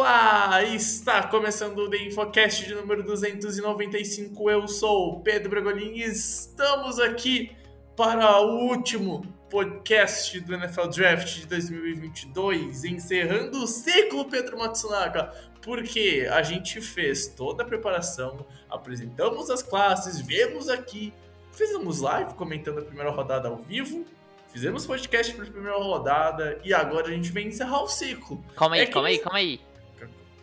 Olá, olá! Está começando o The Infocast de número 295. Eu sou o Pedro Bragolin e estamos aqui para o último podcast do NFL Draft de 2022, encerrando o ciclo Pedro Matsunaga, porque a gente fez toda a preparação, apresentamos as classes, viemos aqui, fizemos live comentando a primeira rodada ao vivo, fizemos podcast para a primeira rodada e agora a gente vem encerrar o ciclo. Calma aí, É que- calma aí, calma aí.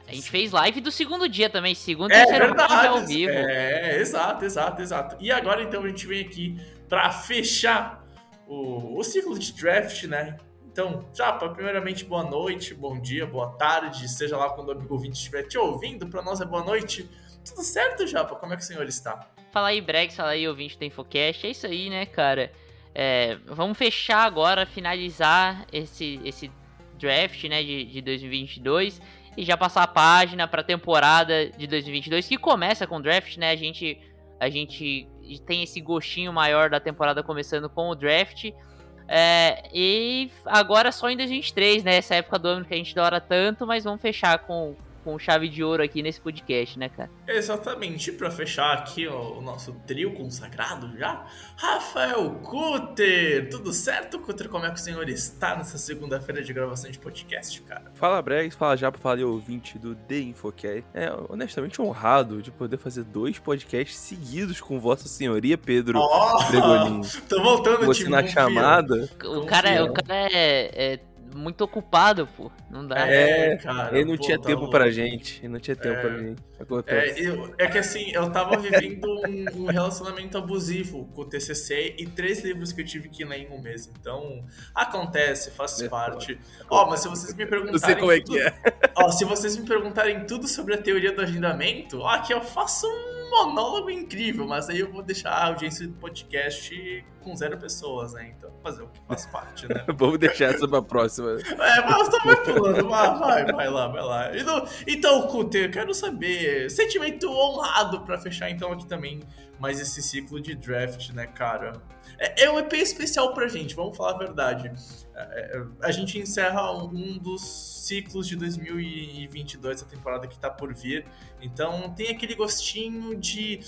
A gente fez live do segundo dia também, segundo e É terceiro round verdade. ao vivo. É, exato, exato, exato. E agora então a gente vem aqui para fechar o, o ciclo de draft, né? Então, Japa, primeiramente, boa noite, bom dia, boa tarde, seja lá quando o amigo ouvinte estiver te ouvindo, para nós é boa noite. Tudo certo, Japa? Como é que o senhor está? Fala aí, Bregs, fala aí, ouvinte do Infocast. É isso aí, né, cara? É, vamos fechar agora, finalizar esse, esse draft, né, de, de 2022 e já passar a página para a temporada de 2022 que começa com o draft, né? A gente a gente tem esse gostinho maior da temporada começando com o draft. É, e agora só em 2023, né? Essa época do ano que a gente adora tanto, mas vamos fechar com, com chave de ouro aqui nesse podcast, né, cara? Exatamente, para fechar aqui ó, o nosso trio consagrado já, Rafael Cutter. Tudo certo, Cutter? Como é que o senhor está nessa segunda-feira de gravação de podcast, cara? Fala Bregs, fala Japa, fala aí, ouvinte do The Infocast. É honestamente honrado de poder fazer dois podcasts seguidos com Vossa Senhoria, Pedro Bregolin. Tô voltando, Você time, na chamada, O cara, é- o cara é, é muito ocupado, pô. Não dá. É, cara. ele não pô, tinha tá tempo louco. pra gente. Ele não tinha tempo É. pra mim. Acontece. É, eu- é que assim, eu tava vivendo um, um relacionamento abusivo com o TCC e três livros que eu tive que ler em um mês. Então, acontece, faz É parte. Ó, mas se vocês me perguntarem. Não sei como é tudo- que é. Ó, se vocês me perguntarem tudo sobre a teoria do agendamento, ó, aqui eu faço um monólogo incrível, mas aí eu vou deixar a audiência do podcast com zero pessoas, né? Então, fazer o que faz parte, né? Vamos deixar essa pra próxima. É, mas tu vai pulando, vai, vai, vai lá, vai lá. Então, então, Cuter, eu quero saber, sentimento honrado pra fechar então aqui também mais esse ciclo de draft, né, cara? É, é um EP especial pra gente, vamos falar a verdade. É, é, a gente encerra um dos ciclos de 2022, a temporada que tá por vir, então tem aquele gostinho de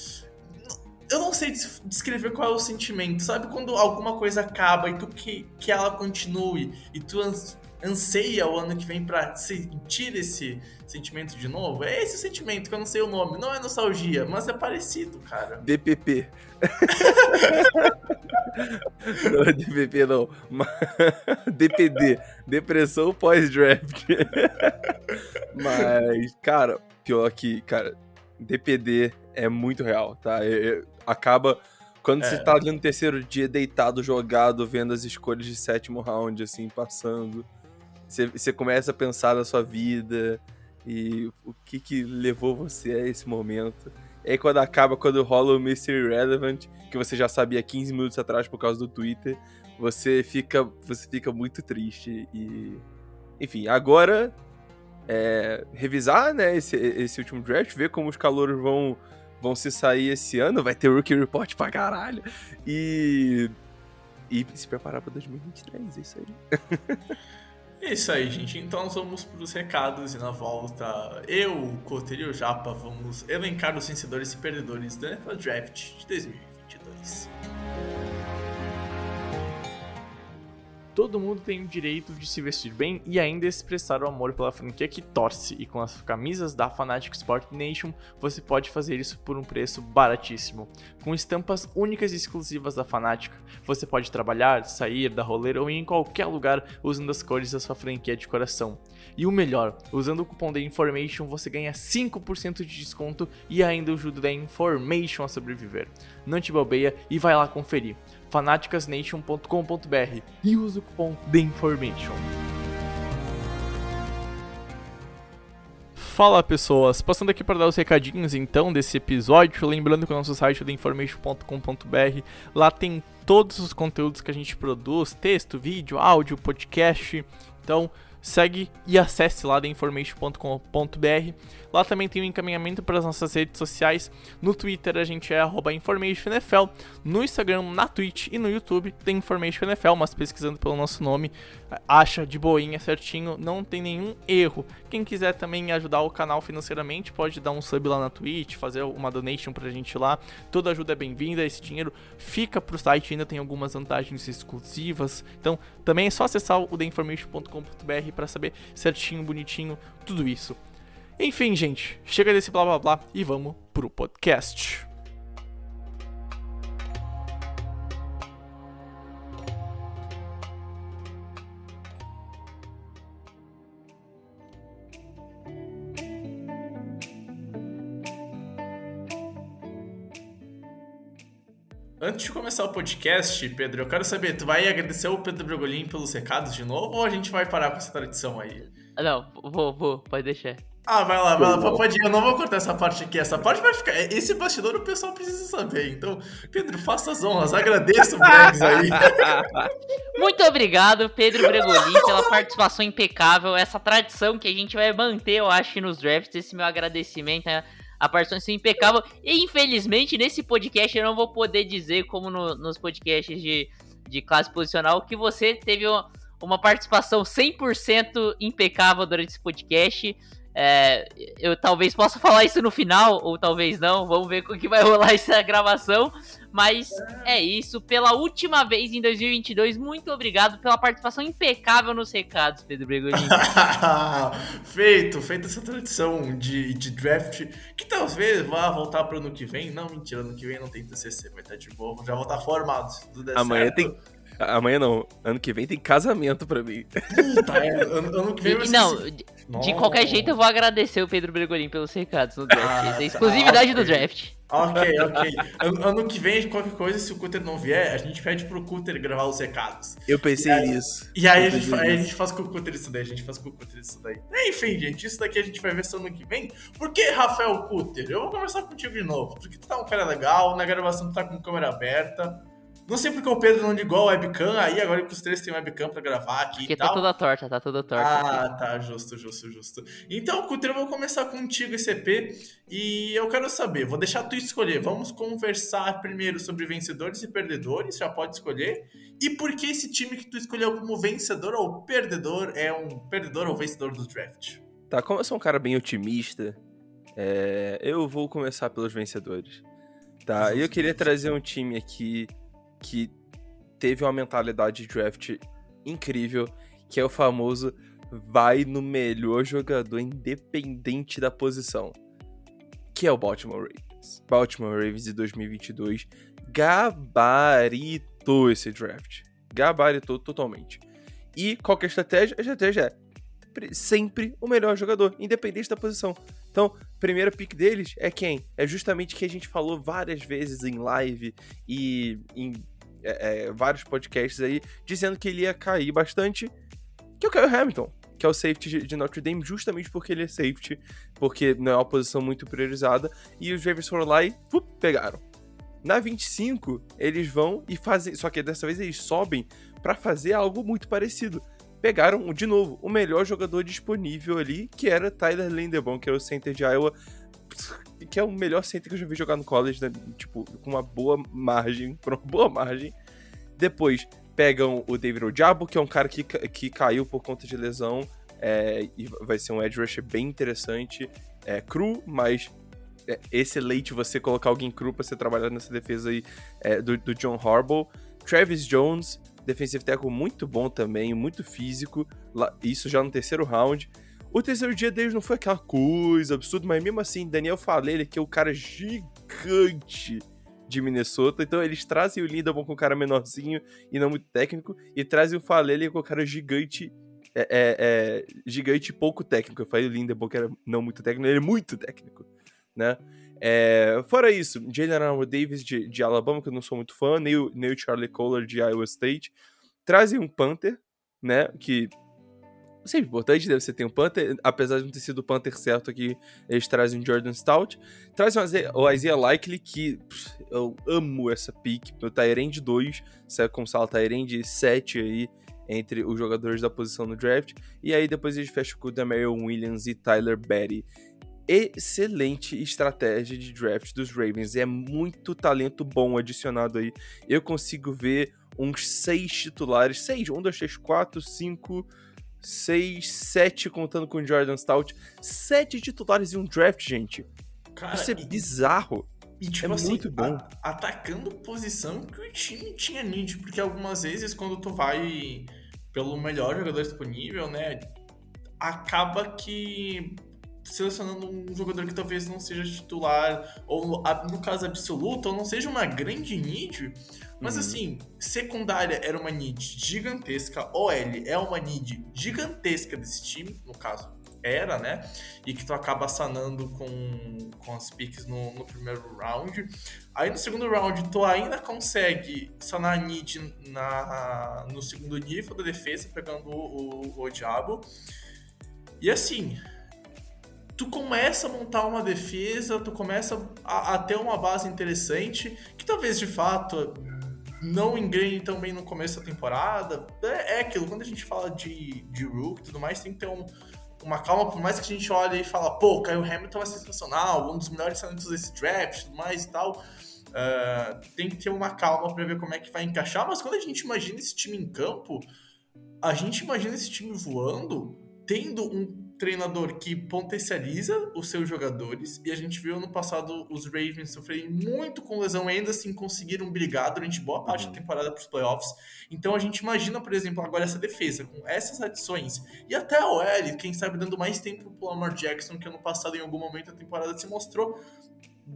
eu não sei des- descrever qual é o sentimento. Sabe quando alguma coisa acaba e tu que, que ela continue e tu anseia o ano que vem pra sentir esse sentimento de novo? É esse sentimento que eu não sei o nome. Não é nostalgia, mas é parecido, cara. DPP. não é DPP, não. DPD. Depressão pós-draft. Mas, cara, pior que, cara, DPD é muito real, tá? É- é- acaba. Quando você É. tá ali no terceiro dia, deitado, jogado, vendo as escolhas de sétimo round, assim, passando. Você, começa a pensar na sua vida e o que que levou você a esse momento. E aí quando acaba, quando rola o Mystery Relevant, que você já sabia 15 minutos atrás por causa do Twitter, você fica, você fica muito triste e... Enfim, agora é, revisar né, esse, esse último draft, ver como os calouros vão, vão se sair esse ano, vai ter Rookie Report pra caralho, e... E se preparar pra 2023, é isso aí. É isso aí, gente. Então vamos pros recados e na volta eu, o Coter e o Japa vamos elencar os vencedores e perdedores do NFL Draft de 2022. Todo mundo tem o direito de se vestir bem e ainda expressar o amor pela franquia que torce, e com as camisas da Fanatic Sport Nation você pode fazer isso por um preço baratíssimo. Com estampas únicas e exclusivas da Fanatic, você pode trabalhar, sair, dar rolê ou ir em qualquer lugar usando as cores da sua franquia de coração. E o melhor, usando o cupom da Information você ganha 5% de desconto e ainda ajuda da Information a sobreviver. Não te bobeia e vai lá conferir fanaticasnation.com.br e usa o cupom THEINFORMATION. Fala pessoas, passando aqui para dar os recadinhos então desse episódio, lembrando que o nosso site é theinformation.com.br, lá tem todos os conteúdos que a gente produz, texto, vídeo, áudio, podcast, então segue e acesse lá theinformation.com.br. Lá também tem um encaminhamento para as nossas redes sociais. No Twitter a gente é InformationNFL. No Instagram, na Twitch e no YouTube tem InformationNFL, mas pesquisando pelo nosso nome, acha de boinha certinho, não tem nenhum erro. Quem quiser também ajudar o canal financeiramente, pode dar um sub lá na Twitch, fazer uma donation pra gente lá. Toda ajuda é bem-vinda, esse dinheiro fica pro site, ainda tem algumas vantagens exclusivas. Então, também é só acessar o theinformation.com.br para saber certinho, bonitinho, tudo isso. Enfim, gente, chega desse blá blá blá e vamos pro podcast. Antes de começar o podcast, Pedro, eu quero saber, tu vai agradecer o Pedro Brogolin pelos recados de novo ou a gente vai parar com essa tradição aí? Não, vou, vou, pode deixar. Ah, vai lá, vai lá, pode ir. Eu não vou cortar essa parte aqui. Essa parte vai ficar. Esse bastidor o pessoal precisa saber. Então, Pedro, faça as honras. Agradeço o Bregs aí. Muito obrigado, Pedro Bregolin, pela participação impecável. Essa tradição que a gente vai manter, eu acho, nos drafts. Esse meu agradecimento. Né? A participação impecável. E infelizmente, nesse podcast eu não vou poder dizer, como no, nos podcasts de, de classe posicional, que você teve uma, uma participação 100% impecável durante esse podcast. É, eu talvez possa falar isso no final, ou talvez não. Vamos ver como que vai rolar essa gravação. Mas é isso. Pela última vez em 2022, muito obrigado pela participação impecável nos recados, Pedro Bregolini. feito, feita essa tradição de, de draft, que talvez vá voltar para o ano que vem. Não, mentira, ano que vem não tem TCC, vai estar de boa, já vou estar formado. Se tudo der Amanhã certo. tem. Amanhã não. Ano que vem tem casamento pra mim. Puta, é, ano, ano que vem vai ser- Não, de, de qualquer jeito eu vou agradecer o Pedro Bregolin pelos recados no draft. a exclusividade do draft. Ok, ok. Ano, ano que vem, qualquer coisa, se o Cutter não vier, a gente pede pro Cutter gravar os recados. Eu pensei E aí- nisso. E aí a gente, a gente faz com o Cutter isso daí, a gente faz com o Cutter isso daí. Enfim, gente, isso daqui a gente vai ver só ano que vem. Por que Rafael Cutter? Eu vou conversar contigo de novo, porque tu tá um cara legal, na gravação tu tá com câmera aberta. Não sei porque o Pedro não ligou a webcam aí, agora que os três têm webcam pra gravar aqui Porque e tá tal. toda torta, tá toda torta. Ah, tá, justo, justo, justo. Então, Cutter, eu vou começar contigo esse EP e eu quero saber, vou deixar tu escolher. Vamos conversar primeiro sobre vencedores e perdedores, já pode escolher. E por que esse time que tu escolheu como vencedor ou perdedor é um perdedor ou vencedor do draft? Tá, como eu sou um cara bem otimista, é, eu vou começar pelos vencedores. Tá, e eu queria trazer um time aqui que teve uma mentalidade de draft incrível, que é o famoso vai no melhor jogador independente da posição, que é o Baltimore Ravens. Baltimore Ravens de 2022 gabaritou esse draft. Gabaritou totalmente. E qual que é a estratégia? A estratégia é pre- sempre o melhor jogador, independente da posição. Então, primeiro pick deles é quem? É justamente que a gente falou várias vezes em live e em é, é, vários podcasts aí, dizendo que ele ia cair bastante, que é o Kyle Hamilton, que é o safety de- Notre Dame, justamente porque ele é safety, porque não é uma posição muito priorizada, e os Ravens foram lá e fup, pegaram. Na 25, eles vão e fazem, só que dessa vez eles sobem pra fazer algo muito parecido pegaram, de novo, o melhor jogador disponível ali, que era Tyler Linderbaum, que era o center de Iowa, que é o melhor center que eu já vi jogar no college, né? tipo, com uma boa margem, por uma boa margem. Depois, pegam o David Ojabo, que é um cara que, que caiu por conta de lesão, é, e vai ser um edge rusher bem interessante, é cru, mas é excelente você colocar alguém cru pra você trabalhar nessa defesa aí é, do, do John Harbaugh. Travis Jones, defensive tackle muito bom também, muito físico, isso já no terceiro round. O terceiro dia deles não foi aquela coisa absurda, mas mesmo assim, Daniel Falele, que é o cara gigante de Minnesota, então eles trazem o Lindemann com o cara menorzinho e não muito técnico, e trazem o Falele com o cara gigante é, é, é, gigante pouco técnico. Eu falei o Lindemann que era não muito técnico, ele é muito técnico, né? É, fora isso, Jalen Armour Davis de, de, Alabama, que eu não sou muito fã, nem o, Charlie Kohler de Iowa State, trazem um Panther, né? Que sempre importante, deve ser ter um Panther, apesar de não ter sido o Panther certo aqui, eles trazem um Jordan Stout. Trazem o Isaiah Likely, que pff, eu amo essa pick, meu Tyrande 2, sai como sala Tyrande 7 aí, entre os jogadores da posição no draft. E aí depois eles fecham com o Damarion Williams e Tyler Betty excelente estratégia de draft dos Ravens. É muito talento bom adicionado aí. Eu consigo ver uns seis titulares. Seis, um, dois, três, quatro, cinco, seis, sete, contando com o Jordan Stout. Sete titulares em um draft, gente. Cara, Isso é e, bizarro. E, tipo é assim, muito bom. A, atacando posição que o time tinha need. Porque algumas vezes, quando tu vai pelo melhor jogador disponível, né? Acaba que selecionando um jogador que talvez não seja titular, ou no caso absoluto, ou não seja uma grande need, mas uhum. assim, secundária era uma need gigantesca, OL é uma need gigantesca desse time, no caso era, né? E que tu acaba sanando com, com as picks no, no primeiro round. Aí no segundo round tu ainda consegue sanar a need na, no segundo nível da defesa, pegando o, o, o Diabo. E assim, tu começa a montar uma defesa, tu começa a, a, ter uma base interessante, que talvez de fato não engrene tão bem no começo da temporada. É, é aquilo, quando a gente fala de, de Rook e tudo mais, tem que ter um, uma calma, por mais que a gente olhe e fala, pô, Kyle Hamilton é sensacional, um dos melhores talentos desse draft tudo mais e tal. Uh, tem que ter uma calma para ver como é que vai encaixar, mas quando a gente imagina esse time em campo, a gente imagina esse time voando, tendo um treinador que potencializa os seus jogadores, e a gente viu no passado os Ravens sofrerem muito com lesão, ainda assim conseguiram brigar durante boa parte da uhum. temporada para os playoffs. Então a gente imagina, por exemplo, agora essa defesa, com essas adições, e até a OL, quem sabe dando mais tempo para o Lamar Jackson, que ano passado em algum momento da temporada se mostrou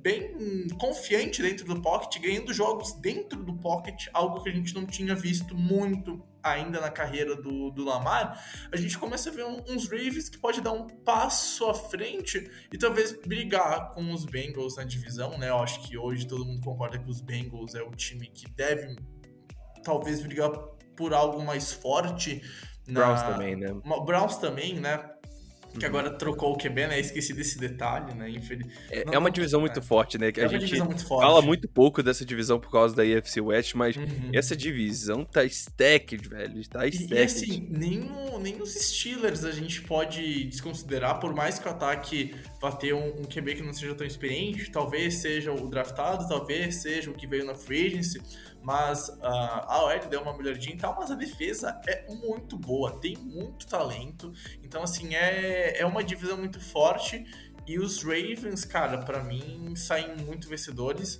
bem confiante dentro do pocket, ganhando jogos dentro do pocket, algo que a gente não tinha visto muito ainda na carreira do, do Lamar, a gente começa a ver um, uns Ravens que pode dar um passo à frente e talvez brigar com os Bengals na divisão, né? Eu acho que hoje todo mundo concorda que os Bengals é o time que deve talvez brigar por algo mais forte. Na... Browns também, né? Browns também, né? Que agora trocou o QB, né? Esqueci desse detalhe, né? Infeliz... É, é uma divisão muito forte, né? Que é a gente muito fala muito pouco dessa divisão por causa da EFC West, mas uhum. essa divisão tá stacked, velho. Tá stacked. E, e assim, nem, o, nem os Steelers a gente pode desconsiderar, por mais que o ataque vá ter um, um QB que não seja tão experiente, talvez seja o draftado, talvez seja o que veio na free agency, mas uh, a OL deu uma melhoradinha e tal, mas a defesa é muito boa, tem muito talento. Então, assim, é, é uma divisão muito forte. E os Ravens, cara, para mim, saem muito vencedores.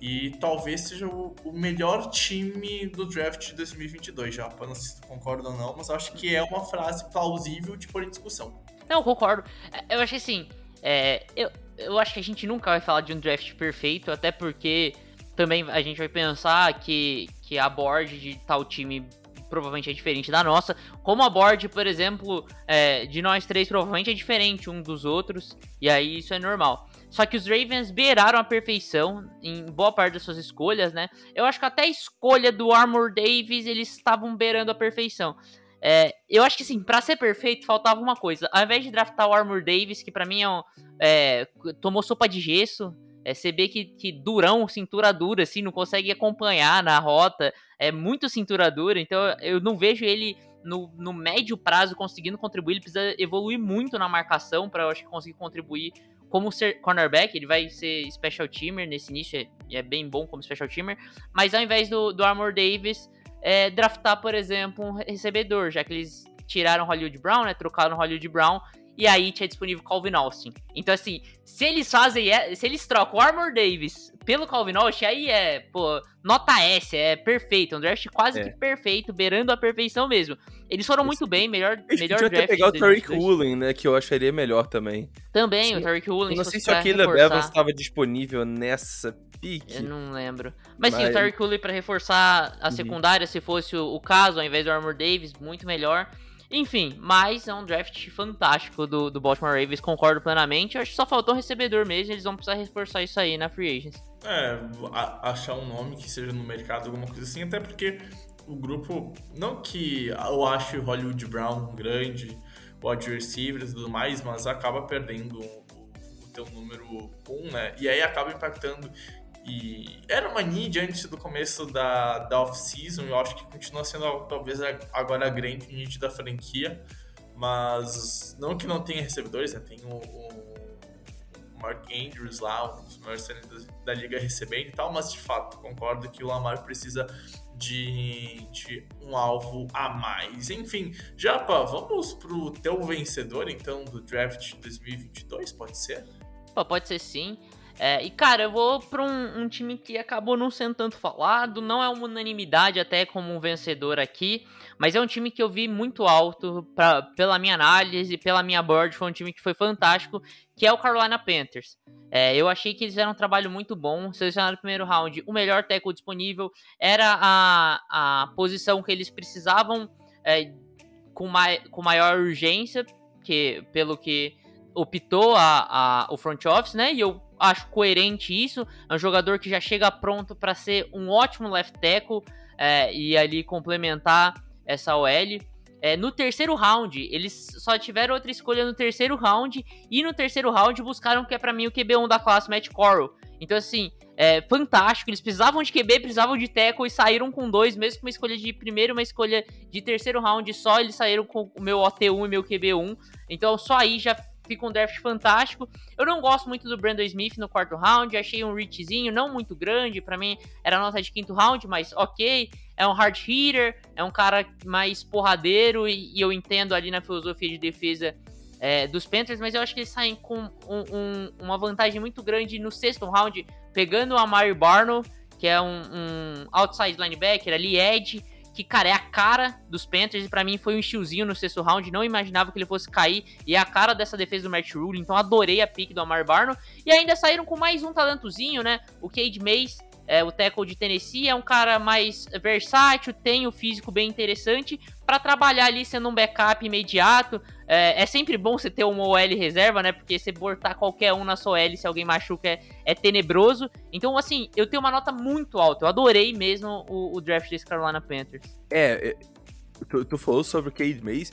E talvez seja o, o, melhor time do draft de 2022, já. Não sei se tu concorda ou não, mas acho que é uma frase plausível de pôr em discussão. Não, concordo. Eu acho assim, é, eu, eu acho que a gente nunca vai falar de um draft perfeito, até porque também a gente vai pensar que, que a board de tal time provavelmente é diferente da nossa. Como a board, por exemplo, é, de nós três provavelmente é diferente um dos outros. E aí isso é normal. Só que os Ravens beiraram a perfeição em boa parte das suas escolhas, né? Eu acho que até a escolha do Armor Davis eles estavam beirando a perfeição. É, eu acho que sim, para ser perfeito faltava uma coisa. Ao invés de draftar o Armor Davis, que para mim é, um, é, tomou sopa de gesso, é, você vê que, que durão, cintura dura, assim, não consegue acompanhar na rota. É muito cintura dura, então eu não vejo ele no, no médio prazo conseguindo contribuir. Ele precisa evoluir muito na marcação para eu acho que conseguir contribuir como ser cornerback. Ele vai ser special teamer nesse início, é, é bem bom como special teamer. Mas ao invés do, do Armor Davis, é, draftar, por exemplo, um recebedor, já que eles tiraram Hollywood Brown, né? Trocaram Hollywood Brown e aí tinha disponível Calvin Austin. Então, assim, se eles fazem. Se eles trocam o Armor Davis pelo Calvin Austin, aí é, pô, nota S, é perfeito. Um draft quase É. que perfeito, beirando a perfeição mesmo. Eles foram muito bem, melhor, Eles melhor podiam até draft. pegar o Tariq 2022. Woolen, né? Que eu acharia melhor também. Também, Sim. o Tariq Woolen. Eu não se sei se o Caleb reforçar. Evans estava disponível nessa pique. Eu não lembro. Mas, sim, Mas- o Tariq Woolen pra reforçar a Uhum. secundária, se fosse o, o caso, ao invés do Armor Davis, muito melhor. Enfim, mas é um draft fantástico do, do Baltimore Ravens, concordo plenamente. Eu acho que só faltou um recebedor mesmo, eles vão precisar reforçar isso aí na Free Agents. É, a- achar um nome que seja no mercado, alguma coisa assim, até porque o grupo, não que eu ache o Hollywood Brown grande, wide receivers e tudo mais, mas acaba perdendo o, o teu número um, né? E aí acaba impactando. E era uma need antes do começo da, da off-season, eu acho que continua sendo talvez agora a grande need da franquia, mas não que não tenha recebedores, né? Tem o- o Mark Andrews lá, um dos maiores talentos da, liga recebendo e tal, mas de fato concordo que o Lamar precisa de, de um alvo a mais. Enfim, Japa, vamos pro teu vencedor então do draft 2022, pode ser? Pode ser sim. É, e cara, eu vou pra um, um time que acabou não sendo tanto falado, não é uma unanimidade até como um vencedor aqui, mas é um time que eu vi muito alto pra, pela minha análise, pela minha board, foi um time que foi fantástico, que é o Carolina Panthers. É, eu achei que eles fizeram um trabalho muito bom, selecionaram no primeiro round o melhor tackle disponível, era a, a posição que eles precisavam é, com, mai, com maior urgência, que, pelo que optou a, a, o front office, né? E eu acho coerente isso. É um jogador que já chega pronto para ser um ótimo left tackle é, e ali complementar essa OL. É, no terceiro round, eles só tiveram outra escolha no terceiro round e no terceiro round buscaram que é para mim o QB1 da classe, Matt Corral. Então assim, é fantástico. Eles precisavam de QB, precisavam de tackle e saíram com dois, mesmo com uma escolha de primeiro, uma escolha de terceiro round só, eles saíram com o meu OT1 e meu QB1. Então só aí já fica um draft fantástico. Eu não gosto muito do Brandon Smith no quarto round, achei um reachzinho não muito grande, para mim era nota de quinto round, mas ok. É um hard hitter, é um cara mais porradeiro e, e eu entendo ali na filosofia de defesa é, dos Panthers, mas eu acho que eles saem com um, um, uma vantagem muito grande no sexto round, pegando o Amari Barno, que é um, um outside linebacker ali, edge, que, cara, é a cara dos Panthers e pra mim foi um estiozinho no sexto round, não imaginava que ele fosse cair. E é a cara dessa defesa do Matt Rule, então adorei a pick do Amar Barno. E ainda saíram com mais um talentozinho, né, o Cade Mays, é, o tackle de Tennessee, é um cara mais versátil, tem o físico bem interessante para trabalhar ali sendo um backup imediato, é, é, sempre bom você ter uma OL reserva, né, porque você botar qualquer um na sua OL se alguém machuca é, é tenebroso, então assim, eu tenho uma nota muito alta, eu adorei mesmo o, o draft desse Carolina Panthers. É, é, tu, tu falou sobre o Cade Mays.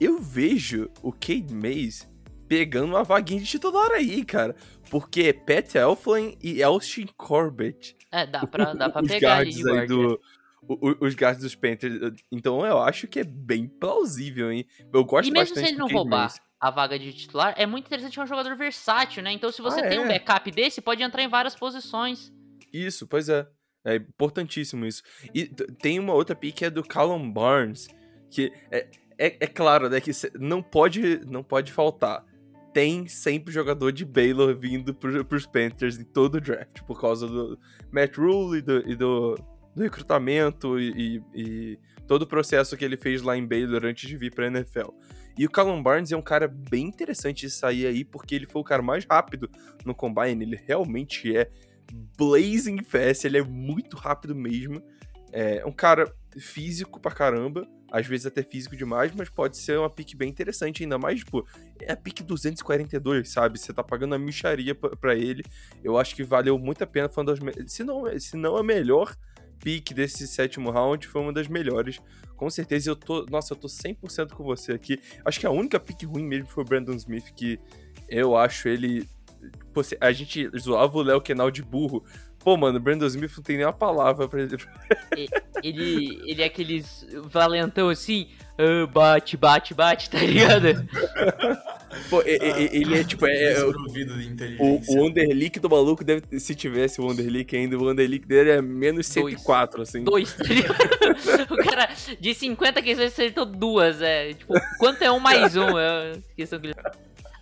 Eu vejo o Cade Mays pegando uma vaguinha de titular aí, cara. Porque Pat Elflin e Austin Corbett. É, dá pra, dá pra pegar ali de aí do, o- Os guards dos Panthers. Então eu acho que é bem plausível, hein? Eu gosto E mesmo se ele não roubar a vaga de titular, é muito interessante é um jogador versátil, né? Então se você Ah, tem um é? backup desse, pode entrar em várias posições. Isso, pois é. É importantíssimo isso. E tem uma outra pick que é do Callum Barnes, que é, é, é claro, né, que não pode, não pode faltar. Tem sempre jogador de Baylor vindo pro, pros Panthers em todo o draft, por causa do Matt Rule e do, e do, do recrutamento e, e- todo o processo que ele fez lá em Baylor antes de vir pra NFL. E o Callum Barnes é um cara bem interessante de sair aí, porque ele foi o cara mais rápido no Combine, ele realmente é blazing fast, ele é muito rápido mesmo. É um cara físico pra caramba, às vezes até físico demais, mas pode ser uma pick bem interessante, ainda mais, tipo, é a pick 242, sabe? Você tá pagando a micharia pra ele. Eu acho que valeu muito a pena, foi uma das se não, se não a melhor pick desse sétimo round, foi uma das melhores. Com certeza eu tô, nossa, eu tô 100% com você aqui. Acho que a única pick ruim mesmo foi o Brandon Smith, que eu acho ele a gente zoava o Léo Kenal de burro. Pô, mano, o Brandon Smith não tem nem uma palavra pra ele. Ele, ele é aqueles valentão assim, ah, bate, bate, bate, tá ligado? Pô, e- ele é tipo. É, é o, o, do maluco deve. ter- Se tivesse o Underleak ainda, o Underleak dele é menos Dois. 104, assim. Dois, tá ligado? O cara, de 50 questões, acertou duas, é. Tipo, quanto é um mais um? É a questão que ele...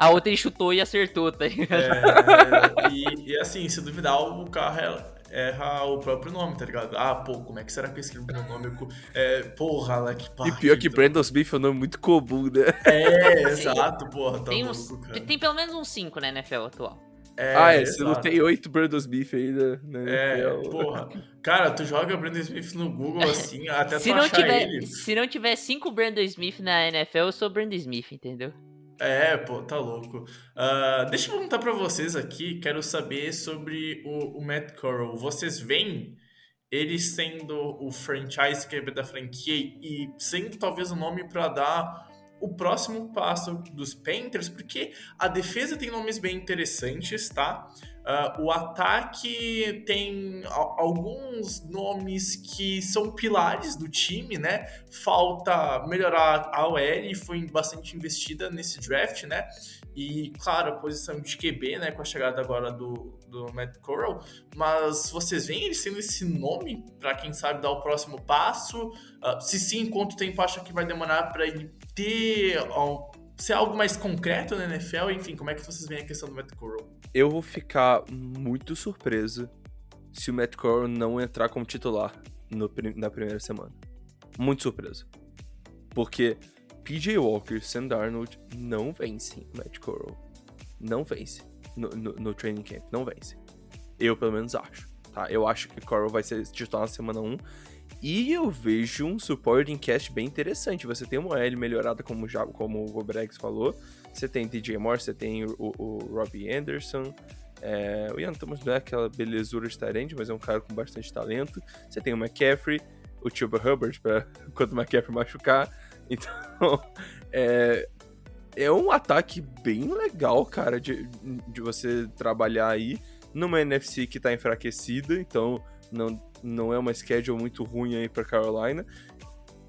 A outra ele chutou e acertou, tá ligado? É, é, e, e assim, se duvidar, o carro erra, erra o próprio nome, tá ligado? Ah, pô, como é que será que eu escrevo meu nome? É, porra, Alec E Park. pior que Brandon Smith é um nome muito comum, né? É, exato, porra, tá Tem, louco, uns, cara. tem pelo menos uns 5 na NFL atual. É, ah, é, você não tem oito Brandon Smith ainda, né? É, É porra. Cara, tu joga Brandon Smith no Google assim, até Se tu não, achar tiver, ele. se não tiver 5 Brandon Smith na NFL, eu sou Brandon Smith, entendeu? É, pô, tá louco. Ah, deixa eu perguntar pra vocês aqui, quero saber sobre o, o Matt Corral. Vocês veem ele sendo o franchise QB da franquia e sendo talvez o nome pra dar o próximo passo dos Panthers, porque a defesa tem nomes bem interessantes, tá? Ah, o ataque tem alguns nomes que são pilares do time, né? Falta melhorar a OL foi bastante investida nesse draft, né? E, claro, a posição de QB, né? Com a chegada agora do, do Matt Corral. Mas vocês veem ele sendo esse nome para quem sabe dar o próximo passo? Ah, se sim, quanto tempo acha que vai demorar para ele ter ser algo mais concreto na NFL? Enfim, como é que vocês veem a questão do Matt Corral? Eu vou ficar muito surpreso se o Matt Corral não entrar como titular no na primeira semana. Muito surpreso. Porque PJ Walker e Sam Darnold não vencem o Matt Corral. Não vence no, no, no training camp. Não vence. Eu, pelo menos, acho. Tá? Eu acho que Corral vai ser titular na semana 1. E eu vejo um supporting cast bem interessante. Você tem uma L melhorada, como, já, como o Brex falou. Você tem DJ Moore, você tem o, o Robbie Anderson. É, o Ian Thomas não é aquela belezura de talento, mas é um cara com bastante talento. Você tem o McCaffrey, o Chuba Hubbard, pra quando o McCaffrey machucar. Então, é, é um ataque bem legal, cara, de, de você trabalhar aí numa NFC que tá enfraquecida, então não, não é uma schedule muito ruim aí pra Carolina.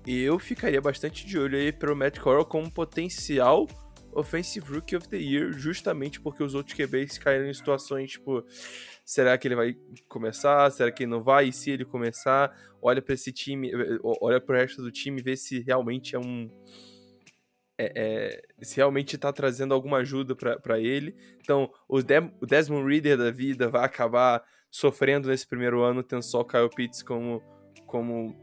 Eu ficaria bastante de olho aí pro Matt Corral como potencial Offensive Rookie of the Year, justamente porque os outros QBs caíram em situações tipo: será que ele vai começar? Será que ele não vai? E se ele começar, olha para esse time, olha pro resto do time, vê se realmente é um. É, é, se realmente tá trazendo alguma ajuda para ele. Então, o, Dem o Desmond Reader da vida vai acabar sofrendo nesse primeiro ano, tendo só o Kyle Pitts como. como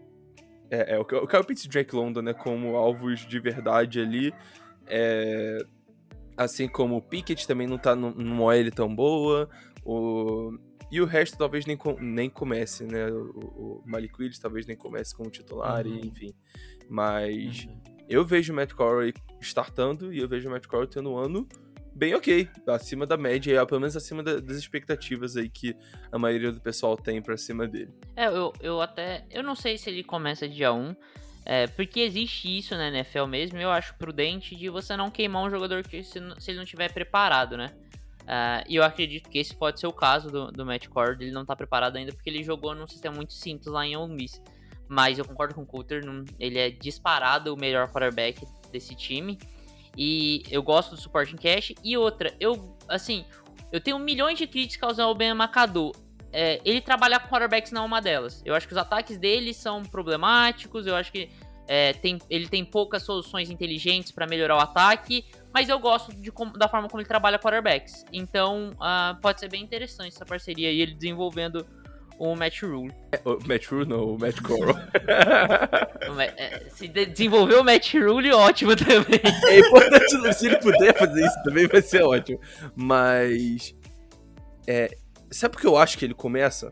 é, é, o Kyle Pitts e Drake London, né, como alvos de verdade ali. É, assim como o Pickett também não tá num- numa OL tão boa. O, e o resto talvez nem, com- nem comece, né? O, o Malik Willis talvez nem comece como titular, Uhum. e, enfim. Mas eu vejo o Matt Corral startando e eu vejo o Matt Corral tendo um ano bem ok, acima da média, pelo menos acima da- das expectativas aí que a maioria do pessoal tem pra cima dele. É, eu, eu até. Eu não sei se ele começa dia 1. É, porque existe isso na NFL mesmo. Eu acho prudente de você não queimar um jogador que se, se ele não estiver preparado, né? Ah, e eu acredito que esse pode ser o caso do, do Matt Cord. Ele não tá preparado ainda porque ele jogou num sistema muito simples lá em Ole Miss. Mas eu concordo com o Coulter, ele é disparado o melhor quarterback desse time. E eu gosto do supporting cash. E outra, eu, assim, eu tenho milhões de críticas ao Ben McAdoo. É, ele trabalhar com quarterbacks não é uma delas. Eu acho que os ataques dele são problemáticos. Eu acho que é, tem, ele tem poucas soluções inteligentes para melhorar o ataque. Mas eu gosto de da forma como ele trabalha quarterbacks. Então ah, pode ser bem interessante essa parceria e ele desenvolvendo o Match Rule. O Matt Rule não, o Matt Ma- é, se de- desenvolver o Match Rule, ótimo também. É importante, se ele puder fazer isso também vai ser ótimo. Mas. É, sabe por que eu acho que ele começa?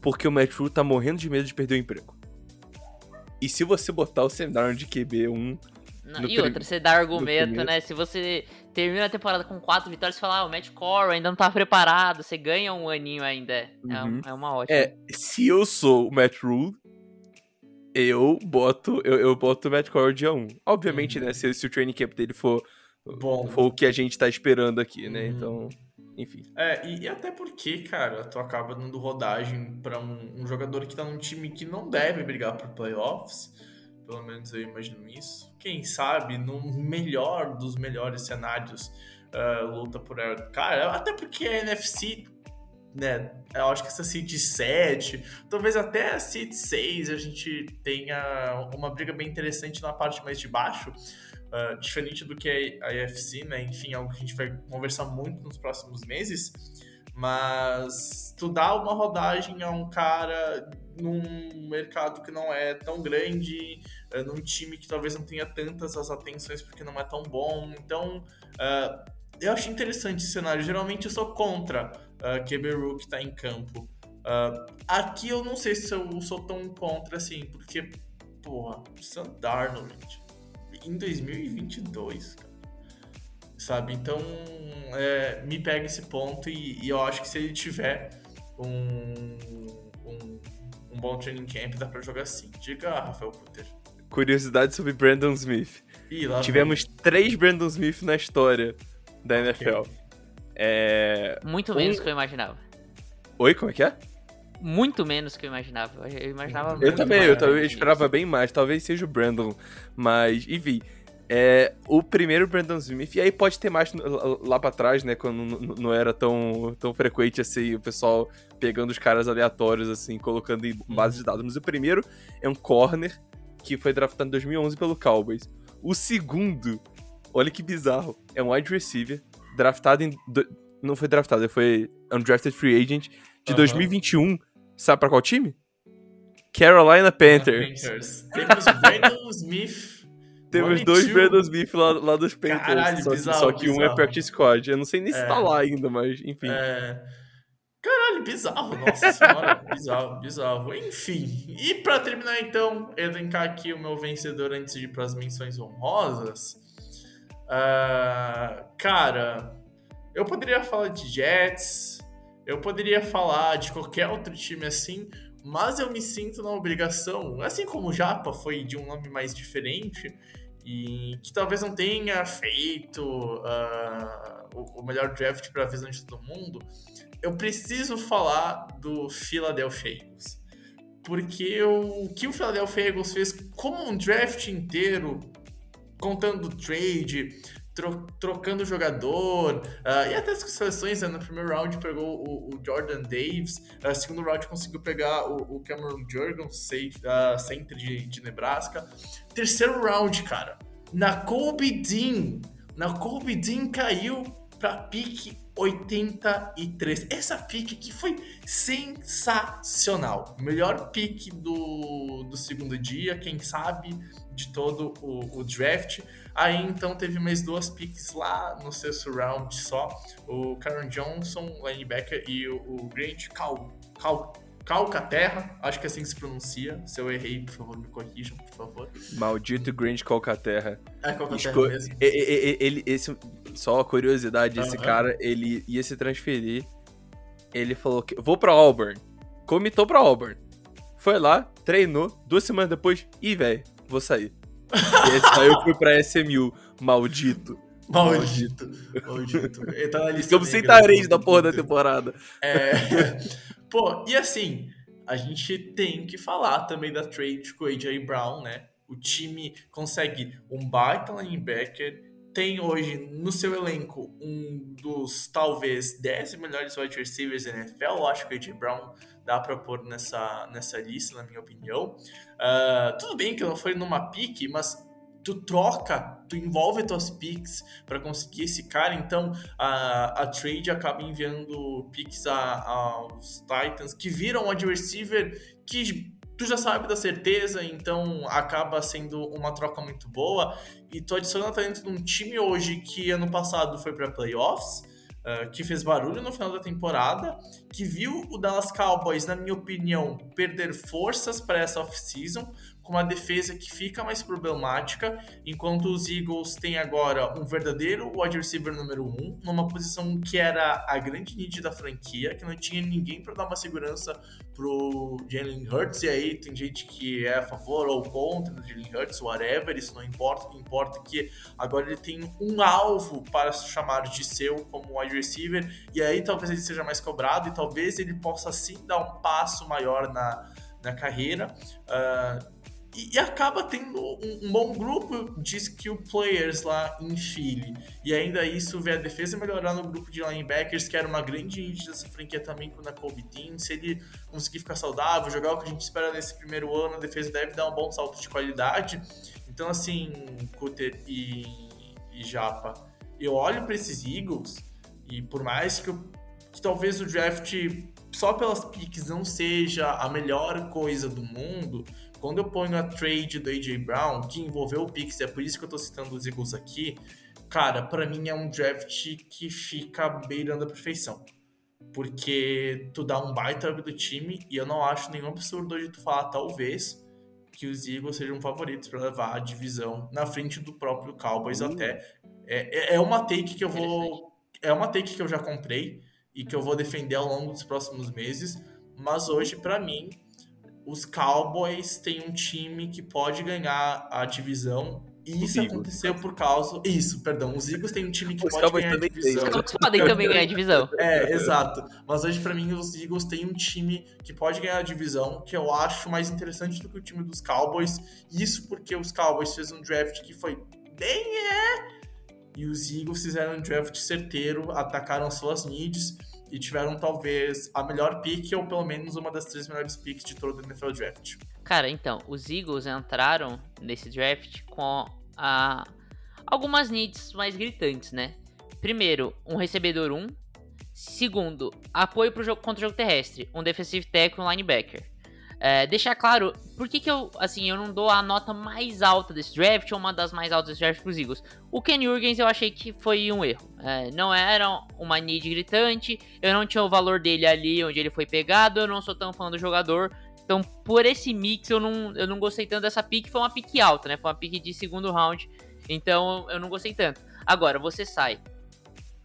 Porque o Matt Rule tá morrendo de medo de perder o emprego. E se você botar o Sam de QB1. Não, e outra, você dá argumento, né? Se você termina a temporada com quatro vitórias, você fala, ah, o Matt Corral ainda não tá preparado, você ganha um aninho ainda. É, Uhum. é uma ótima. É, se eu sou o Matt Rule, eu boto, eu, eu boto o Matt Corral dia 1. Obviamente, Uhum. né? Se, se o training camp dele for, Bom. for o que a gente tá esperando aqui, né? Uhum. Então, enfim. É, e, e até porque, cara, tu acaba dando rodagem pra um, um jogador que tá num time que não deve brigar por playoffs. Pelo menos eu imagino isso. Quem sabe, no melhor dos melhores cenários, uh, luta por ela. Cara, até porque a NFC, né? Eu acho que essa seed 7, talvez até a seed 6, a gente tenha uma briga bem interessante na parte mais de baixo. Uh, diferente do que a AFC, né? Enfim, algo que a gente vai conversar muito nos próximos meses. Mas tu dá uma rodagem a um cara num mercado que não é tão grande, uh, num time que talvez não tenha tantas as atenções porque não é tão bom. Então, uh, eu acho interessante esse cenário. Geralmente eu sou contra uh, QB Rook tá em campo. Uh, aqui eu não sei se eu sou tão contra assim, porque, porra, Sam Darnold em 2022, cara sabe? Então, é, me pega esse ponto e, e, eu acho que se ele tiver um, um, um bom training camp, dá pra jogar assim. Diga, Rafael Puter. Curiosidade sobre Brandon Smith. Ih, Tivemos vem. três Brandon Smith na história da NFL. Okay. É... Muito menos um... que eu imaginava. Oi, como é que é? Muito menos que eu imaginava. Eu imaginava Eu também, eu, eu esperava bem mais. Talvez seja o Brandon. Mas, enfim. É, o primeiro Brandon Smith, e aí pode ter mais lá pra trás, né? Quando não era tão, tão frequente assim, o pessoal pegando os caras aleatórios, assim, colocando em base de dados. Mas o primeiro é um corner que foi draftado em 2011 pelo Cowboys. O segundo, olha que bizarro, é um wide receiver draftado em. Do, não foi draftado, foi undrafted free agent de 2021. Sabe pra qual time? Carolina Panthers. Panthers. Temos Brandon Smith temos dois Brandon Smith lá, lá dos Panthers. Caralho, só, bizarro, só que bizarro. um é practice squad. Eu não sei nem é. se tá lá ainda, mas enfim. É... Caralho, bizarro, nossa senhora. bizarro, bizarro. Enfim. E pra terminar, então, elencar aqui o meu vencedor antes de ir pras menções honrosas. Uh, cara, eu poderia falar de Jets, eu poderia falar de qualquer outro time assim, mas eu me sinto na obrigação, assim como o Japa foi de um nome mais diferente, e que talvez não tenha feito uh, o, o, melhor draft para a visão de todo mundo, eu preciso falar do Philadelphia Eagles. Porque o que o Philadelphia Eagles fez como um draft inteiro, contando trade, tro trocando jogador, uh, e até as seleções, né? no primeiro round pegou o, o Jordan Davis, uh, segundo round conseguiu pegar o, o Cameron Jurgen, uh, center de, de, Nebraska. Terceiro round, cara, na Kobe Dean, na Kobe Dean caiu para pique 83. Essa pique aqui foi sensacional. Melhor pique do, do segundo dia, quem sabe, de todo o, o draft. Aí então teve mais duas picks lá no sexto round só. O Karen Johnson, linebacker, e o, o Grant Cal, Cal, Calcaterra, acho que é assim que se pronuncia. Se eu errei, por favor, me corrijam, por favor. Maldito Grant Calcaterra. É Calcaterra Esco mesmo. Ele, ele, esse, só curiosidade, esse cara, ele ia se transferir. Ele falou que vou pra Auburn. Comitou pra Auburn. Foi lá, treinou, duas semanas depois, e velho, vou sair. e aí eu fui pra SMU, maldito. Maldito. Maldito. Ele tá na lista sem da porra da temporada. É. Pô, e assim, a gente tem que falar também da trade com o AJ Brown, né? O time consegue um baita linebacker, tem hoje no seu elenco um dos talvez 10 melhores wide receivers da NFL. Eu acho que o AJ Brown dá para pôr nessa, nessa lista, na minha opinião. Uh, tudo bem que não foi numa pique, mas tu troca, tu envolve tuas picks para conseguir esse cara, então a, a trade acaba enviando picks aos Titans que viram um adversário que tu já sabe da certeza, então acaba sendo uma troca muito boa. E tu adiciona talento num time hoje que ano passado foi para playoffs, Uh, que fez barulho no final da temporada, que viu o Dallas Cowboys, na minha opinião, perder forças para essa off-season, com uma defesa que fica mais problemática, enquanto os Eagles têm agora um verdadeiro wide receiver número um, numa posição que era a grande need da franquia, que não tinha ninguém para dar uma segurança pro Jalen Hurts, e aí tem gente que é a favor ou contra do Jalen Hurts, whatever, isso não importa, o que importa é que agora ele tem um alvo para se chamar de seu como wide receiver, e aí talvez ele seja mais cobrado, e talvez ele possa sim dar um passo maior na, na carreira. Uh, e, acaba tendo um, bom grupo de skill players lá em Philly. E ainda isso vê a defesa melhorar no grupo de linebackers, que era uma grande índice dessa franquia também com a Kobe Dean. Se ele conseguir ficar saudável, jogar o que a gente espera nesse primeiro ano, a defesa deve dar um bom salto de qualidade. Então, assim, Cutter e, e Japa, eu olho para esses Eagles e por mais que, eu, que talvez o draft só pelas picks não seja a melhor coisa do mundo, quando eu ponho a trade do AJ Brown, que envolveu o Pix, é por isso que eu tô citando os Eagles aqui, cara, para mim é um draft que fica beirando a perfeição. Porque tu dá um baita do time e eu não acho nenhum absurdo hoje tu falar, talvez, que os Eagles sejam favoritos para levar a divisão na frente do próprio Cowboys uhum. até. É, é, é uma take que eu vou. É uma take que eu já comprei e que eu vou defender ao longo dos próximos meses. Mas hoje, para mim, os Cowboys têm um time que pode ganhar a divisão. E isso aconteceu por causa. Isso, perdão. Os Eagles têm um time que os pode Cowboys ganhar a divisão. Os Eagles podem também ganhar a divisão. É, exato. Mas hoje, para mim, os Eagles têm um time que pode ganhar a divisão, que eu acho mais interessante do que o time dos Cowboys. Isso porque os Cowboys fez um draft que foi bem é. E os Eagles fizeram um draft certeiro, atacaram suas needs e tiveram talvez a melhor pick ou pelo menos uma das três melhores picks de todo o NFL Draft. Cara, então, os Eagles entraram nesse draft com a... algumas needs mais gritantes, né? Primeiro, um recebedor 1. Segundo, apoio pro jogo contra o jogo terrestre, um defensive tackle e um linebacker. É, deixar claro, por que, que eu, assim, eu não dou a nota mais alta desse draft ou uma das mais altas desse draft pros Eagles? O Ken Jurgens eu achei que foi um erro. É, não era uma need gritante, eu não tinha o valor dele ali onde ele foi pegado, eu não sou tão fã do jogador. Então, por esse mix, eu não, eu não gostei tanto dessa pick. Foi uma pick alta, né? Foi uma pick de segundo round. Então, eu não gostei tanto. Agora, você sai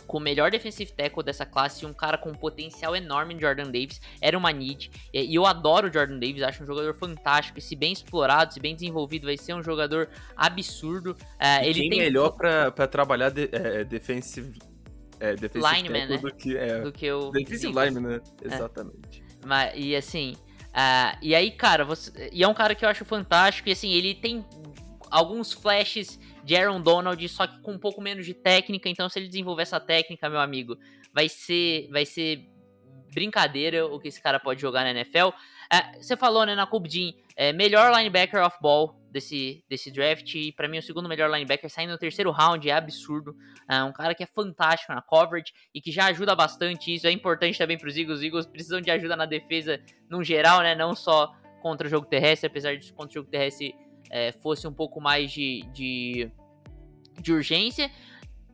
com o melhor defensive tackle dessa classe e um cara com um potencial enorme em Jordan Davis. Era uma need. E eu adoro o Jordan Davis, acho um jogador fantástico. E se bem explorado, se bem desenvolvido, vai ser um jogador absurdo. Uh, ele quem tem melhor para trabalhar de, é, defensive, é, defensive lineman, né? do, que, é, do que o defensive lineman, né? É. Exatamente. É. Mas, e assim, uh, e aí, cara, você, e é um cara que eu acho fantástico. E assim, ele tem alguns flashes de Aaron Donald, só que com um pouco menos de técnica. Então, se ele desenvolver essa técnica, meu amigo, vai ser, vai ser brincadeira o que esse cara pode jogar na NFL. É, você falou, né, na Kubdin, é, melhor linebacker off ball desse, desse draft. E pra mim, o segundo melhor linebacker saindo no terceiro round é absurdo. É um cara que é fantástico na coverage e que já ajuda bastante. Isso é importante também pros Eagles. Os Eagles precisam de ajuda na defesa num geral, né? Não só contra o jogo terrestre, apesar de contra o jogo terrestre é, fosse um pouco mais de, de, de, urgência.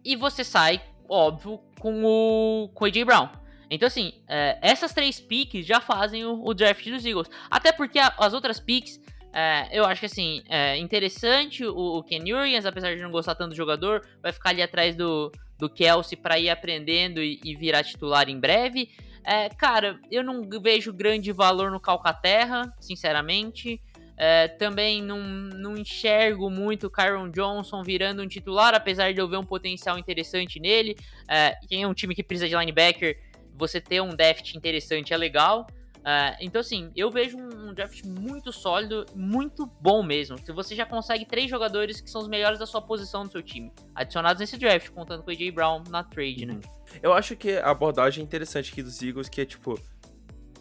E você sai, óbvio, com o, com o AJ Brown. Então, assim, é, essas três picks já fazem o, o, draft dos Eagles. Até porque a, as outras picks, é, eu acho que, assim, é interessante o, o Ken Jurgens, apesar de não gostar tanto do jogador, vai ficar ali atrás do, do Kelsey para ir aprendendo e, e, virar titular em breve. É, cara, eu não vejo grande valor no Calcaterra, sinceramente. É, também não, não enxergo muito o Kyron Johnson virando um titular, apesar de eu ver um potencial interessante nele. É, quem é um time que precisa de linebacker, você ter um deft interessante é legal. É, então, assim, eu vejo um, um draft muito sólido, muito bom mesmo. Se você já consegue três jogadores que são os melhores da sua posição no seu time, adicionados nesse draft, contando com o AJ Brown na trade, né? Eu acho que a abordagem interessante aqui dos Eagles, que é tipo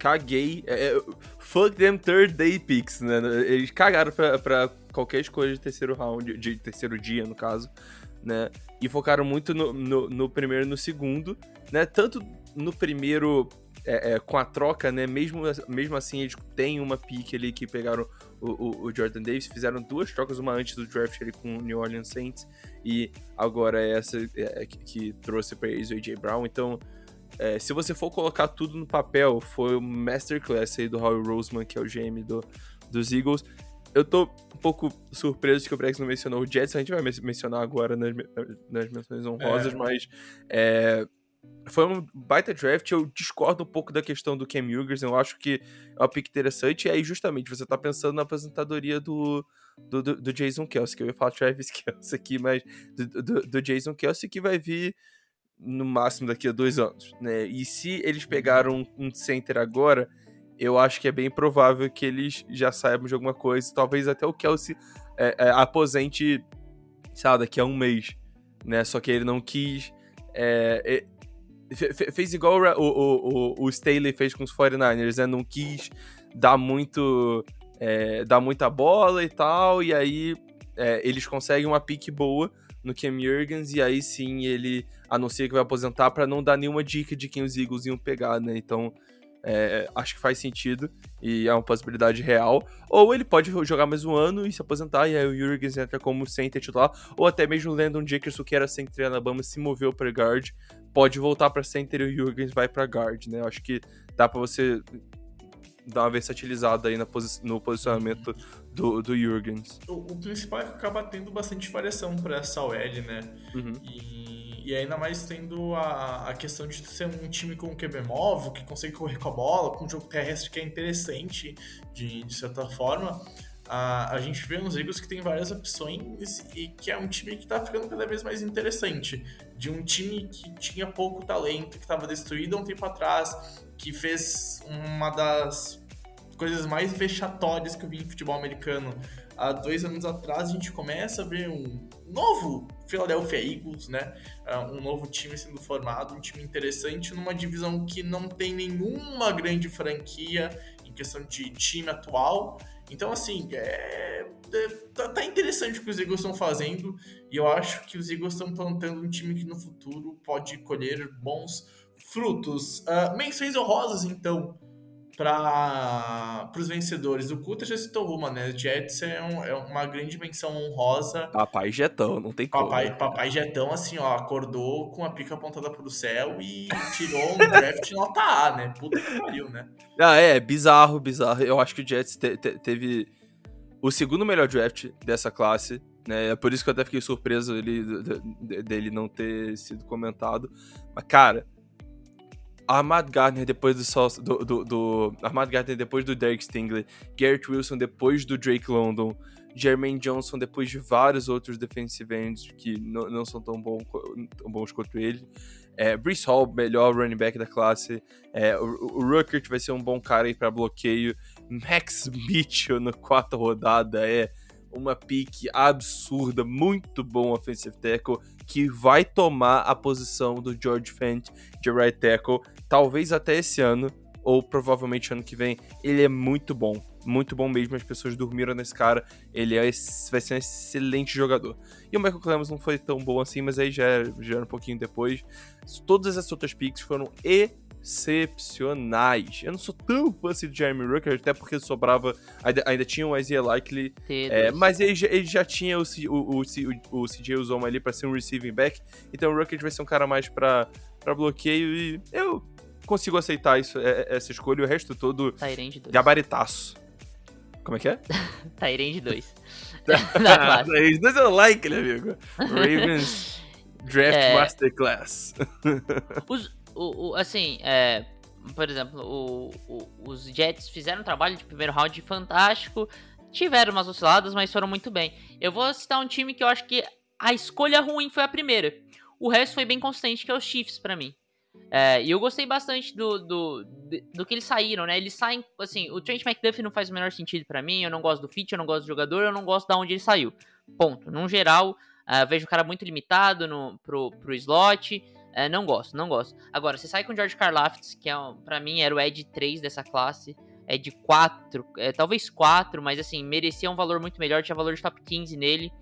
caguei. É, é, fuck them third day picks, né? Eles cagaram pra, pra qualquer escolha de terceiro round, de terceiro dia, no caso, né? E focaram muito no, no, no primeiro e no segundo, né? Tanto no primeiro, é, é, com a troca, né? Mesmo, mesmo assim, eles têm uma pick ali que pegaram o, o, o, Jordan Davis, fizeram duas trocas, uma antes do draft ali com o New Orleans Saints e agora essa é, que, que trouxe para eles o AJ Brown. Então, é, se você for colocar tudo no papel, foi o masterclass aí do Howie Roseman, que é o GM do, dos Eagles. Eu tô um pouco surpreso que o Brex não mencionou o Jets, a gente vai mencionar agora nas, nas menções honrosas, é. mas é, foi um baita draft. Eu discordo um pouco da questão do Cam Hughes, eu acho que é uma pick interessante. E aí, justamente, você tá pensando na aposentadoria do, do, do, do Jason Kelsey, que eu ia falar Travis Kelsey aqui, mas do, do, do Jason Kelsey que vai vir no máximo daqui a dois anos, né? E se eles pegaram um center agora, eu acho que é bem provável que eles já saibam de alguma coisa. Talvez até o Kelsey é, é, aposente, sabe, daqui a um mês, né? Só que ele não quis. É, fez igual o, o, o, o Staley fez com os 49ers, né? Não quis dar muito. É, dar muita bola e tal, e aí é, eles conseguem uma pique boa no Cam Jurgens, e aí sim ele anuncia que vai aposentar para não dar nenhuma dica de quem os Eagles iam pegar, né? Então, é, acho que faz sentido e é uma possibilidade real. Ou ele pode jogar mais um ano e se aposentar, e aí o Jurgens entra como center titular, ou até mesmo o Landon Dickerson, que era center na Alabama, se moveu para guard, pode voltar para center e o Jurgens vai para guard, né? Acho que dá para você dar uma versatilizada aí posi no posicionamento do, do Jurgens. O, o, principal é que acaba tendo bastante variação para essa OL, né? Uhum. E, e ainda mais tendo a, a questão de ser um time com QB móvel, que consegue correr com a bola, com um jogo terrestre que é interessante de, de certa forma. A, a gente vê nos Eagles que tem várias opções e que é um time que tá ficando cada vez mais interessante. De um time que tinha pouco talento, que estava destruído há um tempo atrás, que fez uma das coisas mais vexatórias que eu vi em futebol americano. Há dois anos atrás a gente começa a ver um novo Philadelphia Eagles, né? Ah, um novo time sendo formado, um time interessante numa divisão que não tem nenhuma grande franquia em questão de time atual. Então, assim, é, é, tá, tá, interessante o que os Eagles estão fazendo e eu acho que os Eagles estão plantando um time que no futuro pode colher bons frutos. Uh, menções honrosas, então, para os vencedores. O Kuta já citou uma, né? Jets é, é, uma grande menção honrosa. Papai Jetão, não tem como. Papai, papai Jetão, assim, ó, acordou com a pica apontada pro céu e tirou um draft nota A, né? Puta que pariu, né? Ah, é, bizarro, bizarro. Eu acho que o Jets te, te, teve o segundo melhor draft dessa classe. Né? É por isso que eu até fiquei surpreso dele, dele não ter sido comentado. Mas, cara, Ahmad Gardner depois do, do, do, do Ahmad Gardner depois do Derek Stingley, Garrett Wilson depois do Drake London, Jermaine Johnson depois de vários outros defensive ends que não, não são tão, bom, tão bons quanto ele. É, Brees Hall, melhor running back da classe. É, o, o Ruckert vai ser um bom cara aí para bloqueio. Max Mitchell na quarta rodada é uma pique absurda, muito bom offensive tackle, que vai tomar a posição do George Fent de right tackle, talvez até esse ano, ou provavelmente ano que vem. Ele é muito bom, muito bom mesmo, as pessoas dormiram nesse cara, ele é, vai ser um excelente jogador. E o Michael Clemens não foi tão bom assim, mas aí já era, já era um pouquinho depois. Todas as outras picks foram e excepcionais. Eu não sou tão fã assim do Jeremy Rucker, até porque sobrava. Ainda, ainda tinha o Isaiah Likely. É, mas ele, ele, já tinha o, o, o, o, CJ Uzoma ali pra ser um receiving back. Então o Rucker vai ser um cara mais pra, pra bloqueio. E eu consigo aceitar isso, é, é, essa escolha. O resto todo. Tyrande 2. Gabaritaço. Como é que é? Tyrande 2. Tyrande 2 é o Likely, amigo. Ravens Draft é... Masterclass. Os o, o assim, é, por exemplo, o, o, os Jets fizeram um trabalho de primeiro round fantástico, tiveram umas osciladas, mas foram muito bem. Eu vou citar um time que eu acho que a escolha ruim foi a primeira. O resto foi bem consistente, que é os Chiefs para mim. É, e eu gostei bastante do, do, do, que eles saíram, né? Eles saem, assim, o Trent McDuffie não faz o menor sentido para mim, eu não gosto do fit, eu não gosto do jogador, eu não gosto de onde ele saiu. Ponto. Num geral, uh, vejo o cara muito limitado no, pro, pro slot, é, não gosto, não gosto. Agora, você sai com o George Karlaftis, que é, para mim era o Ed 3 dessa classe, é de 4, é, talvez 4, mas assim, merecia um valor muito melhor, tinha valor de top 15 nele.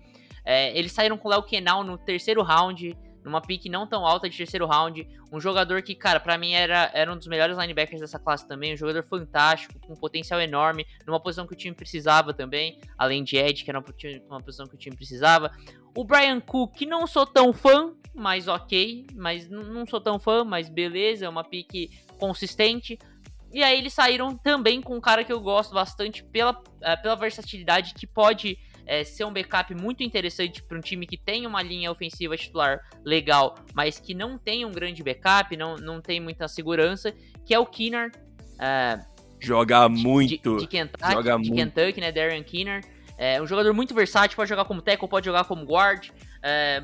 É, eles saíram com o Léo Kenal no terceiro round, numa pique não tão alta de terceiro round. Um jogador que, cara, para mim era, era um dos melhores linebackers dessa classe também. Um jogador fantástico, com potencial enorme, numa posição que o time precisava também, além de Ed, que era uma, uma posição que o time precisava. O Brian Cook, que não sou tão fã, mas ok. Mas não sou tão fã, mas beleza, é uma pique consistente. E aí eles saíram também com um cara que eu gosto bastante pela, uh, pela versatilidade, que pode é, ser um backup muito interessante para um time que tem uma linha ofensiva titular legal, mas que não tem um grande backup, não, não tem muita segurança, que é o Kinner. Uh, Joga muito. De, de Kentucky, Joga de muito. Kentucky, né? Darren Kinner. É um jogador muito versátil, pode jogar como tackle, pode jogar como guard. É,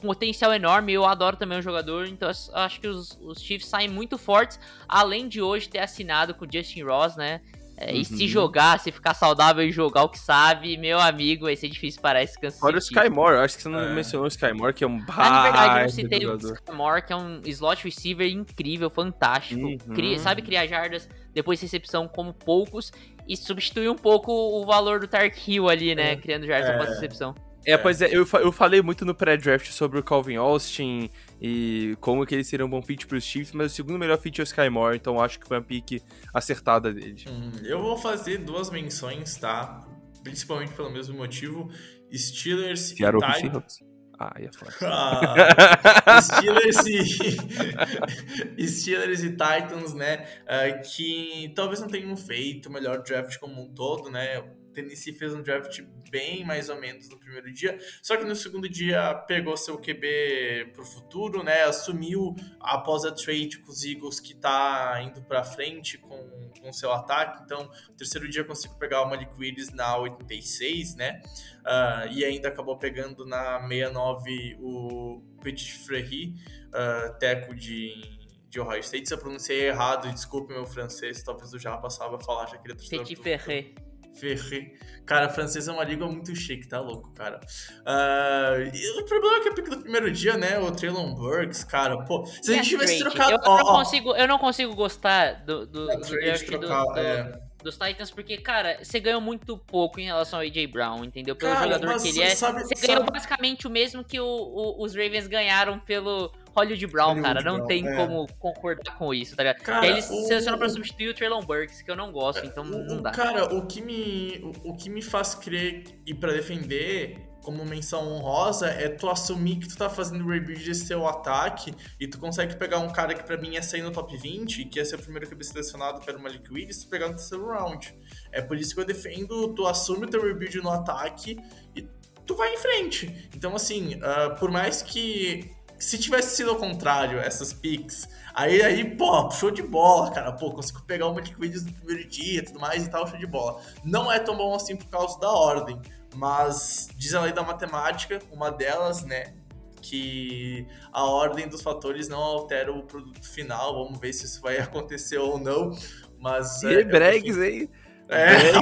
potencial enorme, eu adoro também o jogador, então acho que os, os Chiefs saem muito fortes, além de hoje ter assinado com o Justin Ross, né? É, uhum. E se jogar, se ficar saudável e jogar o que sabe, meu amigo, vai ser difícil parar esse Kansas Olha o Skymore, acho que você não é. mencionou o Skymore, que é um baita Na verdade, eu citei o Skymore, que é um slot receiver incrível, fantástico. Uhum. Cria, sabe criar jardas depois de recepção como poucos e substitui um pouco o valor do Tark Hill ali, né? É. Criando jardas é. após recepção. É, pois é, eu, eu falei muito no pré-draft sobre o Calvin Austin e como que ele seria um bom fit para os Chiefs, mas o segundo melhor fit é o Sky Moore, então acho que foi uma pick acertada dele. Hum, eu vou fazer duas menções, tá? Principalmente pelo mesmo motivo. Steelers e Titans. Ah, ia falar. Ah, Steelers, e... Steelers e Titans, né? Uh, que talvez não tenham feito o melhor draft como um todo, né? Tennessee fez um draft bem mais ou menos no primeiro dia, só que no segundo dia pegou seu QB pro futuro, né? Assumiu após a trade com os Eagles que tá indo para frente com, com seu ataque. Então, no terceiro dia conseguiu pegar o Malik Willis na 86, né? Uh, e ainda acabou pegando na 69 o Petit Frey, uh, teco de de Ohio State. Se eu pronunciei errado, desculpe meu francês, talvez eu já passava a falar, já queria Petit Ferré. Ferré. Cara, francês é uma língua muito chique, tá louco, cara. Uh, o problema é que a pick do primeiro dia, né? O Traylon Burks, cara, pô. Se a gente tivesse trocado. Eu, oh, não consigo, eu não consigo gostar do, do, é, do, trocar, do, é. dos Titans, porque, cara, você ganhou muito pouco em relação ao AJ Brown, entendeu? Pelo cara, jogador que ele é. Sabe, você sabe... ganhou basicamente o mesmo que o, o, os Ravens ganharam pelo Hollywood Brown, Hollywood cara. Não Brown, tem é. como concordar com isso, tá ligado? Cara, eles o... selecionam pra substituir o Traylon Burks, que eu não gosto, então o, não dá. Cara, o que me, o, o que me faz crer e para defender como menção honrosa é tu assumir que tu tá fazendo rebuild desse teu ataque e tu consegue pegar um cara que para mim ia sair no top 20, que ia ser o primeiro que eu selecionado, que era o Malik Willis, tu pegar no terceiro round. É por isso que eu defendo, tu assume o teu rebuild no ataque e tu vai em frente. Então, assim, uh, por mais que se tivesse sido ao contrário, essas picks, aí, aí, pô, show de bola, cara. Pô, consigo pegar uma de quizzes no primeiro dia tudo mais e tal, show de bola. Não é tão bom assim por causa da ordem, mas diz a lei da matemática, uma delas, né, que a ordem dos fatores não altera o produto final. Vamos ver se isso vai acontecer ou não. Mas. E é, bregs, hein? É,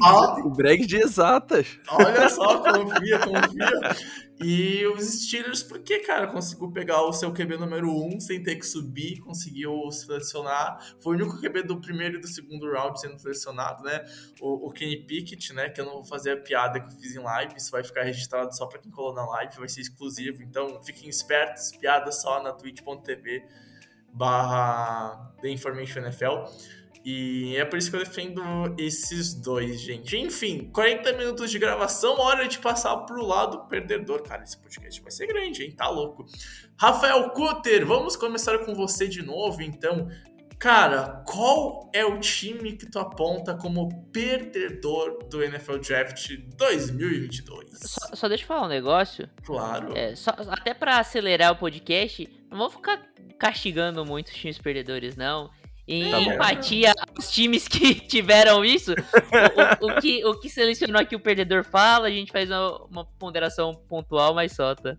break de exatas. Olha só, confia, confia. E os Steelers, porque, cara, conseguiu pegar o seu QB número 1 um, sem ter que subir, conseguiu selecionar. Foi o único QB do primeiro e do segundo round sendo selecionado, né? O, o Kenny Pickett, né? Que eu não vou fazer a piada que eu fiz em live, isso vai ficar registrado só para quem colou na live, vai ser exclusivo. Então, fiquem espertos, piada só na twitch.tv barra The NFL. E é por isso que eu defendo esses dois, gente. Enfim, 40 minutos de gravação, hora de passar pro lado perdedor. Cara, esse podcast vai ser grande, hein? Tá louco. Rafael Kutter, vamos começar com você de novo, então. Cara, qual é o time que tu aponta como perdedor do NFL Draft 2022? Só, só deixa eu falar um negócio. Claro. É, só, até para acelerar o podcast, não vou ficar castigando muito os times perdedores, não em tá empatia aos times que tiveram isso. o, o, o, que, o que selecionou aqui o perdedor fala, a gente faz uma, uma ponderação pontual, mas solta.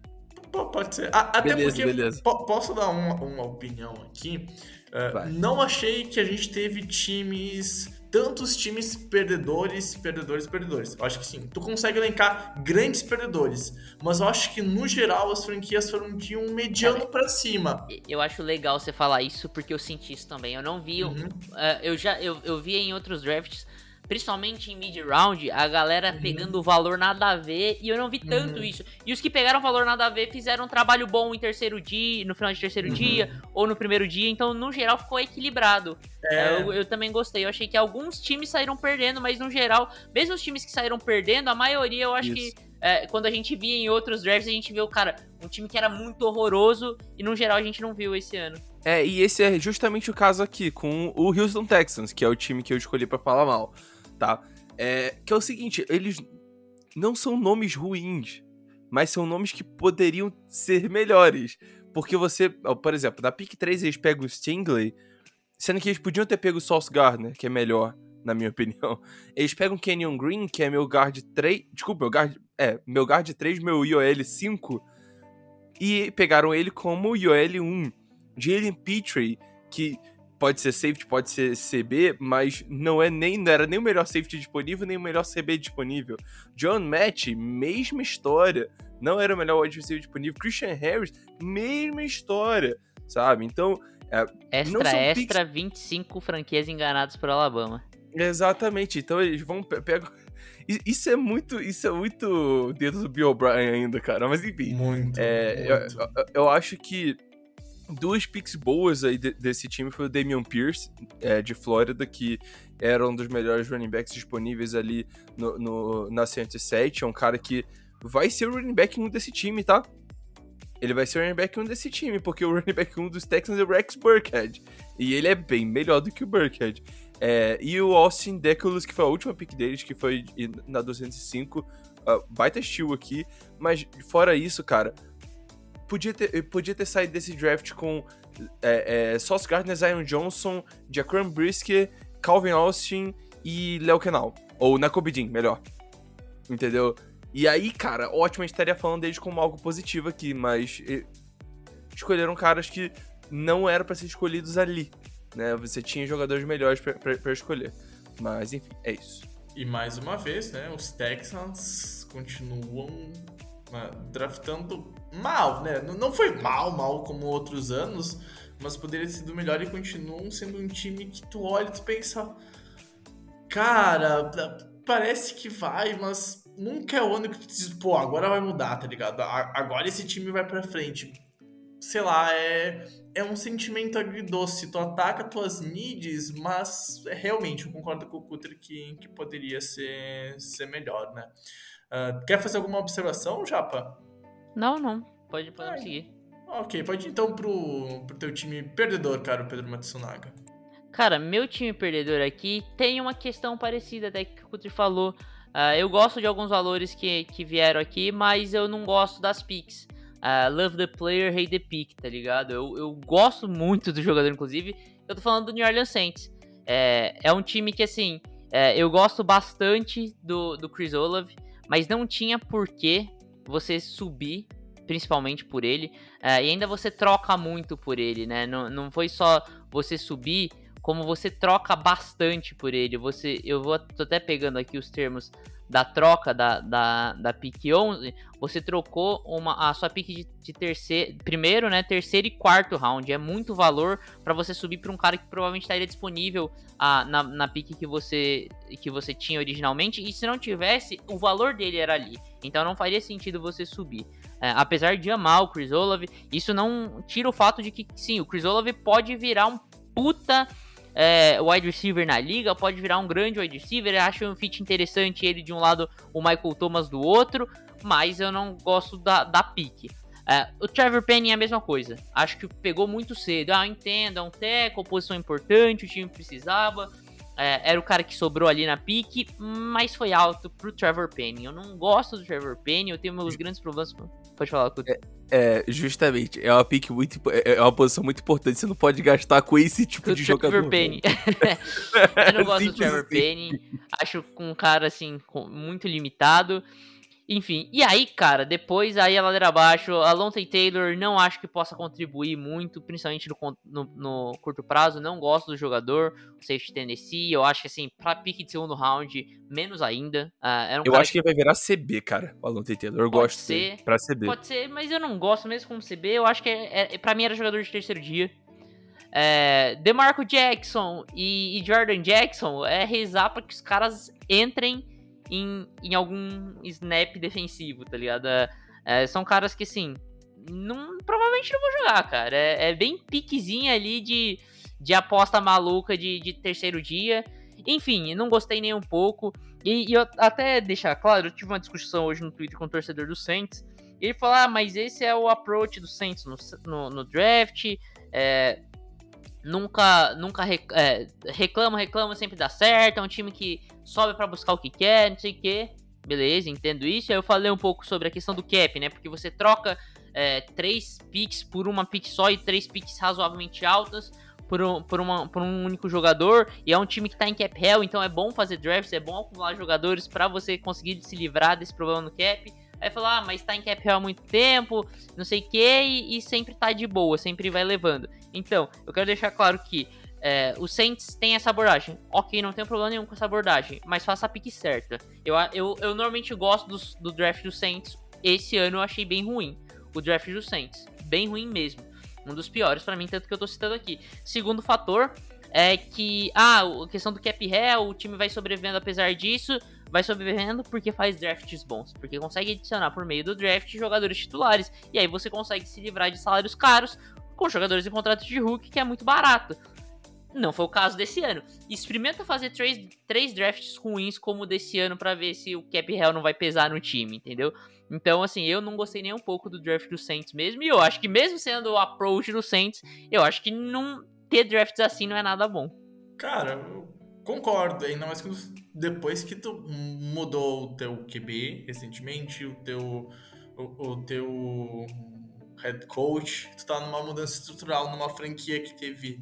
Pode ser. A, até beleza, porque beleza. posso dar uma, uma opinião aqui. Uh, não achei que a gente teve times tantos times perdedores, perdedores, perdedores. Eu acho que sim. Tu consegue elencar grandes perdedores, mas eu acho que no geral as franquias foram de um mediano para cima. Eu acho legal você falar isso porque eu senti isso também. Eu não vi, uhum. uh, eu já eu, eu vi em outros drafts principalmente em mid-round, a galera uhum. pegando o valor nada a ver, e eu não vi tanto uhum. isso. E os que pegaram valor nada a ver fizeram um trabalho bom em terceiro dia, no final de terceiro uhum. dia, ou no primeiro dia, então no geral ficou equilibrado. É. Eu, eu, também gostei, eu achei que alguns times saíram perdendo, mas no geral, mesmo os times que saíram perdendo, a maioria eu acho isso. que é, quando a gente via em outros drafts, a gente viu, cara, um time que era muito horroroso, e no geral a gente não viu esse ano. É, e esse é justamente o caso aqui com o Houston Texans, que é o time que eu escolhi para falar mal tá? É, que é o seguinte, eles não são nomes ruins, mas são nomes que poderiam ser melhores. Porque você, por exemplo, na pick 3 eles pegam o Stingley, sendo que eles podiam ter pego o Sauce Gardner, que é melhor, na minha opinião. Eles pegam o Kenyon Green, que é meu guard 3. Desculpa, meu guard. É, meu guard 3, meu IOL 5. E pegaram ele como IOL1. Jalen Petrie, que pode ser safety, pode ser CB, mas não é nem não era nem o melhor safety disponível, nem o melhor CB disponível. John Match, mesma história, não era o melhor wide receiver disponível. Christian Harris, mesma história, sabe? Então, é, extra, extra, picks... 25 franquias enganadas por Alabama. Exatamente. Então eles vão pegar isso é muito, isso é muito dedo do Bill O'Brien ainda, cara. Mas enfim. Muito. É, muito. Eu, eu, eu, acho que duas picks boas aí de, desse time foi o Damian Pierce, é, de Flórida, que era um dos melhores running backs disponíveis ali no, no, na 107. É um cara que vai ser o running back 1 desse time, tá? Ele vai ser o running back 1 desse time, porque o running back 1 dos Texans é o Rex Burkhead. E ele é bem melhor do que o Burkhead. É, e o Austin Deculus, que foi a última pick deles, que foi na 205. Uh, ah, baita estilo aqui. Mas fora isso, cara, podia ter, podia ter saído desse draft com é, é, Sauce Gardner, Zion Johnson, Jacqueline Brisker, Calvin Austin e Léo Kenal. Ou Nakobidin, melhor. Entendeu? E aí, cara, ótimo, a gente estaria falando deles como algo positivo aqui, mas escolheram caras que não eram para ser escolhidos ali né? Você tinha jogadores melhores para escolher. Mas enfim, é isso. E mais uma vez, né? Os Texans continuam né, draftando mal, né? Não foi mal, mal como outros anos, mas poderia ter sido melhor e continuam sendo um time que tu olha e tu pensa. Cara, parece que vai, mas nunca é o ano que tu diz, pô, agora vai mudar, tá ligado? Agora esse time vai pra frente sei lá, é, é um sentimento agridoce. Tu ataca tuas needs, mas realmente eu concordo com o Cutter que, que poderia ser, ser melhor, né? Uh, quer fazer alguma observação, Japa? Não, não. Pode, pode seguir. Ok, pode ir então pro, pro teu time perdedor, cara, Pedro Matsunaga. Cara, meu time perdedor aqui tem uma questão parecida até que o Cutter falou. Uh, eu gosto de alguns valores que, que vieram aqui, mas eu não gosto das picks. Uh, love the player, hate the pick, tá ligado? Eu, eu gosto muito do jogador, inclusive. Eu tô falando do New Orleans Saints. É, é um time que, assim, é, eu gosto bastante do, do Chris Olave, mas não tinha por que você subir, principalmente por ele, é, e ainda você troca muito por ele, né? Não, não foi só você subir, como você troca bastante por ele. Você, eu vou tô até pegando aqui os termos da troca da, da, da pick 11, você trocou uma, a sua pick de, de terceiro, primeiro, né, terceiro e quarto round. É muito valor para você subir para um cara que provavelmente estaria disponível a, na, na pick que você, que você tinha originalmente. E se não tivesse, o valor dele era ali. Então não faria sentido você subir. É, apesar de amar o Chris Olave, isso não tira o fato de que sim, o Chris Olave pode virar um puta é, wide receiver na liga, pode virar um grande wide receiver. acho um fit interessante ele de um lado, o Michael Thomas do outro, mas eu não gosto da, da pique. É, o Trevor Penny é a mesma coisa. Acho que pegou muito cedo. Ah, entenda, é um teco, posição importante, o time precisava. É, era o cara que sobrou ali na pique, mas foi alto pro Trevor Penny. Eu não gosto do Trevor Penny, eu tenho meus grandes problemas. Pode falar, Couto. É, é, justamente. É uma pique muito. É, é uma posição muito importante. Você não pode gastar com esse tipo o de Trevor jogador. Penny. eu não gosto do Trevor assim. Penny. Acho um cara assim, muito limitado. Enfim, e aí, cara, depois aí a ladeira abaixo, a Lonte Taylor não acho que possa contribuir muito, principalmente no, no, no, curto prazo, não gosto do jogador, o safety Tennessee, eu acho que assim, pra pique de segundo round, menos ainda. Uh, um eu acho que, que vai virar CB, cara, o Alonte Taylor, eu gosto ser, dele, pra CB. Pode ser, mas eu não gosto mesmo como CB, eu acho que é, é, pra mim era jogador de terceiro dia. É, DeMarco Jackson e, e Jordan Jackson é rezar pra que os caras entrem em, em algum snap defensivo, tá ligado? É, é, são caras que, assim, não, provavelmente não vão jogar, cara. É, é bem piquezinha ali de, de aposta maluca de, de terceiro dia. Enfim, não gostei nem um pouco. E, e, eu até deixar claro, eu tive uma discussão hoje no Twitter com o torcedor do Saints. Ele falou: ah, mas esse é o approach do Saints no, no, no draft. É, nunca nunca rec, é, reclama, reclama, sempre dá certo. É um time que sobe para buscar o que quer, não sei o que. Beleza, entendo isso. Aí eu falei um pouco sobre a questão do cap, né? Porque você troca é, três picks por uma pick só e três picks razoavelmente altas por um, por, uma, por um único jogador. E é um time que tá em cap hell, então é bom fazer drafts, é bom acumular jogadores para você conseguir se livrar desse problema no cap. Aí falou, ah, mas tá em cap hell há muito tempo, não sei o que, e, e sempre tá de boa, sempre vai levando. Então, eu quero deixar claro que é, o Saints tem essa abordagem. Ok, não tem problema nenhum com essa abordagem, mas faça a pique certa. Eu, eu, eu normalmente gosto do, do draft do Saints. Esse ano eu achei bem ruim. O draft do Saints. Bem ruim mesmo. Um dos piores para mim, tanto que eu tô citando aqui. Segundo fator é que, ah, a questão do cap hell, o time vai sobrevivendo apesar disso. Vai sobrevivendo porque faz drafts bons. Porque consegue adicionar por meio do draft jogadores titulares. E aí você consegue se livrar de salários caros com jogadores em contrato de Hulk, que é muito barato. Não foi o caso desse ano. Experimenta fazer três, três drafts ruins como desse ano para ver se o cap hell não vai pesar no time, entendeu? Então, assim, eu não gostei nem um pouco do draft do Saints mesmo. E eu acho que mesmo sendo o approach do Saints, eu acho que não ter drafts assim não é nada bom. Cara, eu concordo. Ainda mais que depois que tu mudou o teu QB recentemente, o teu, o, o teu head coach, tu tá numa mudança estrutural numa franquia que teve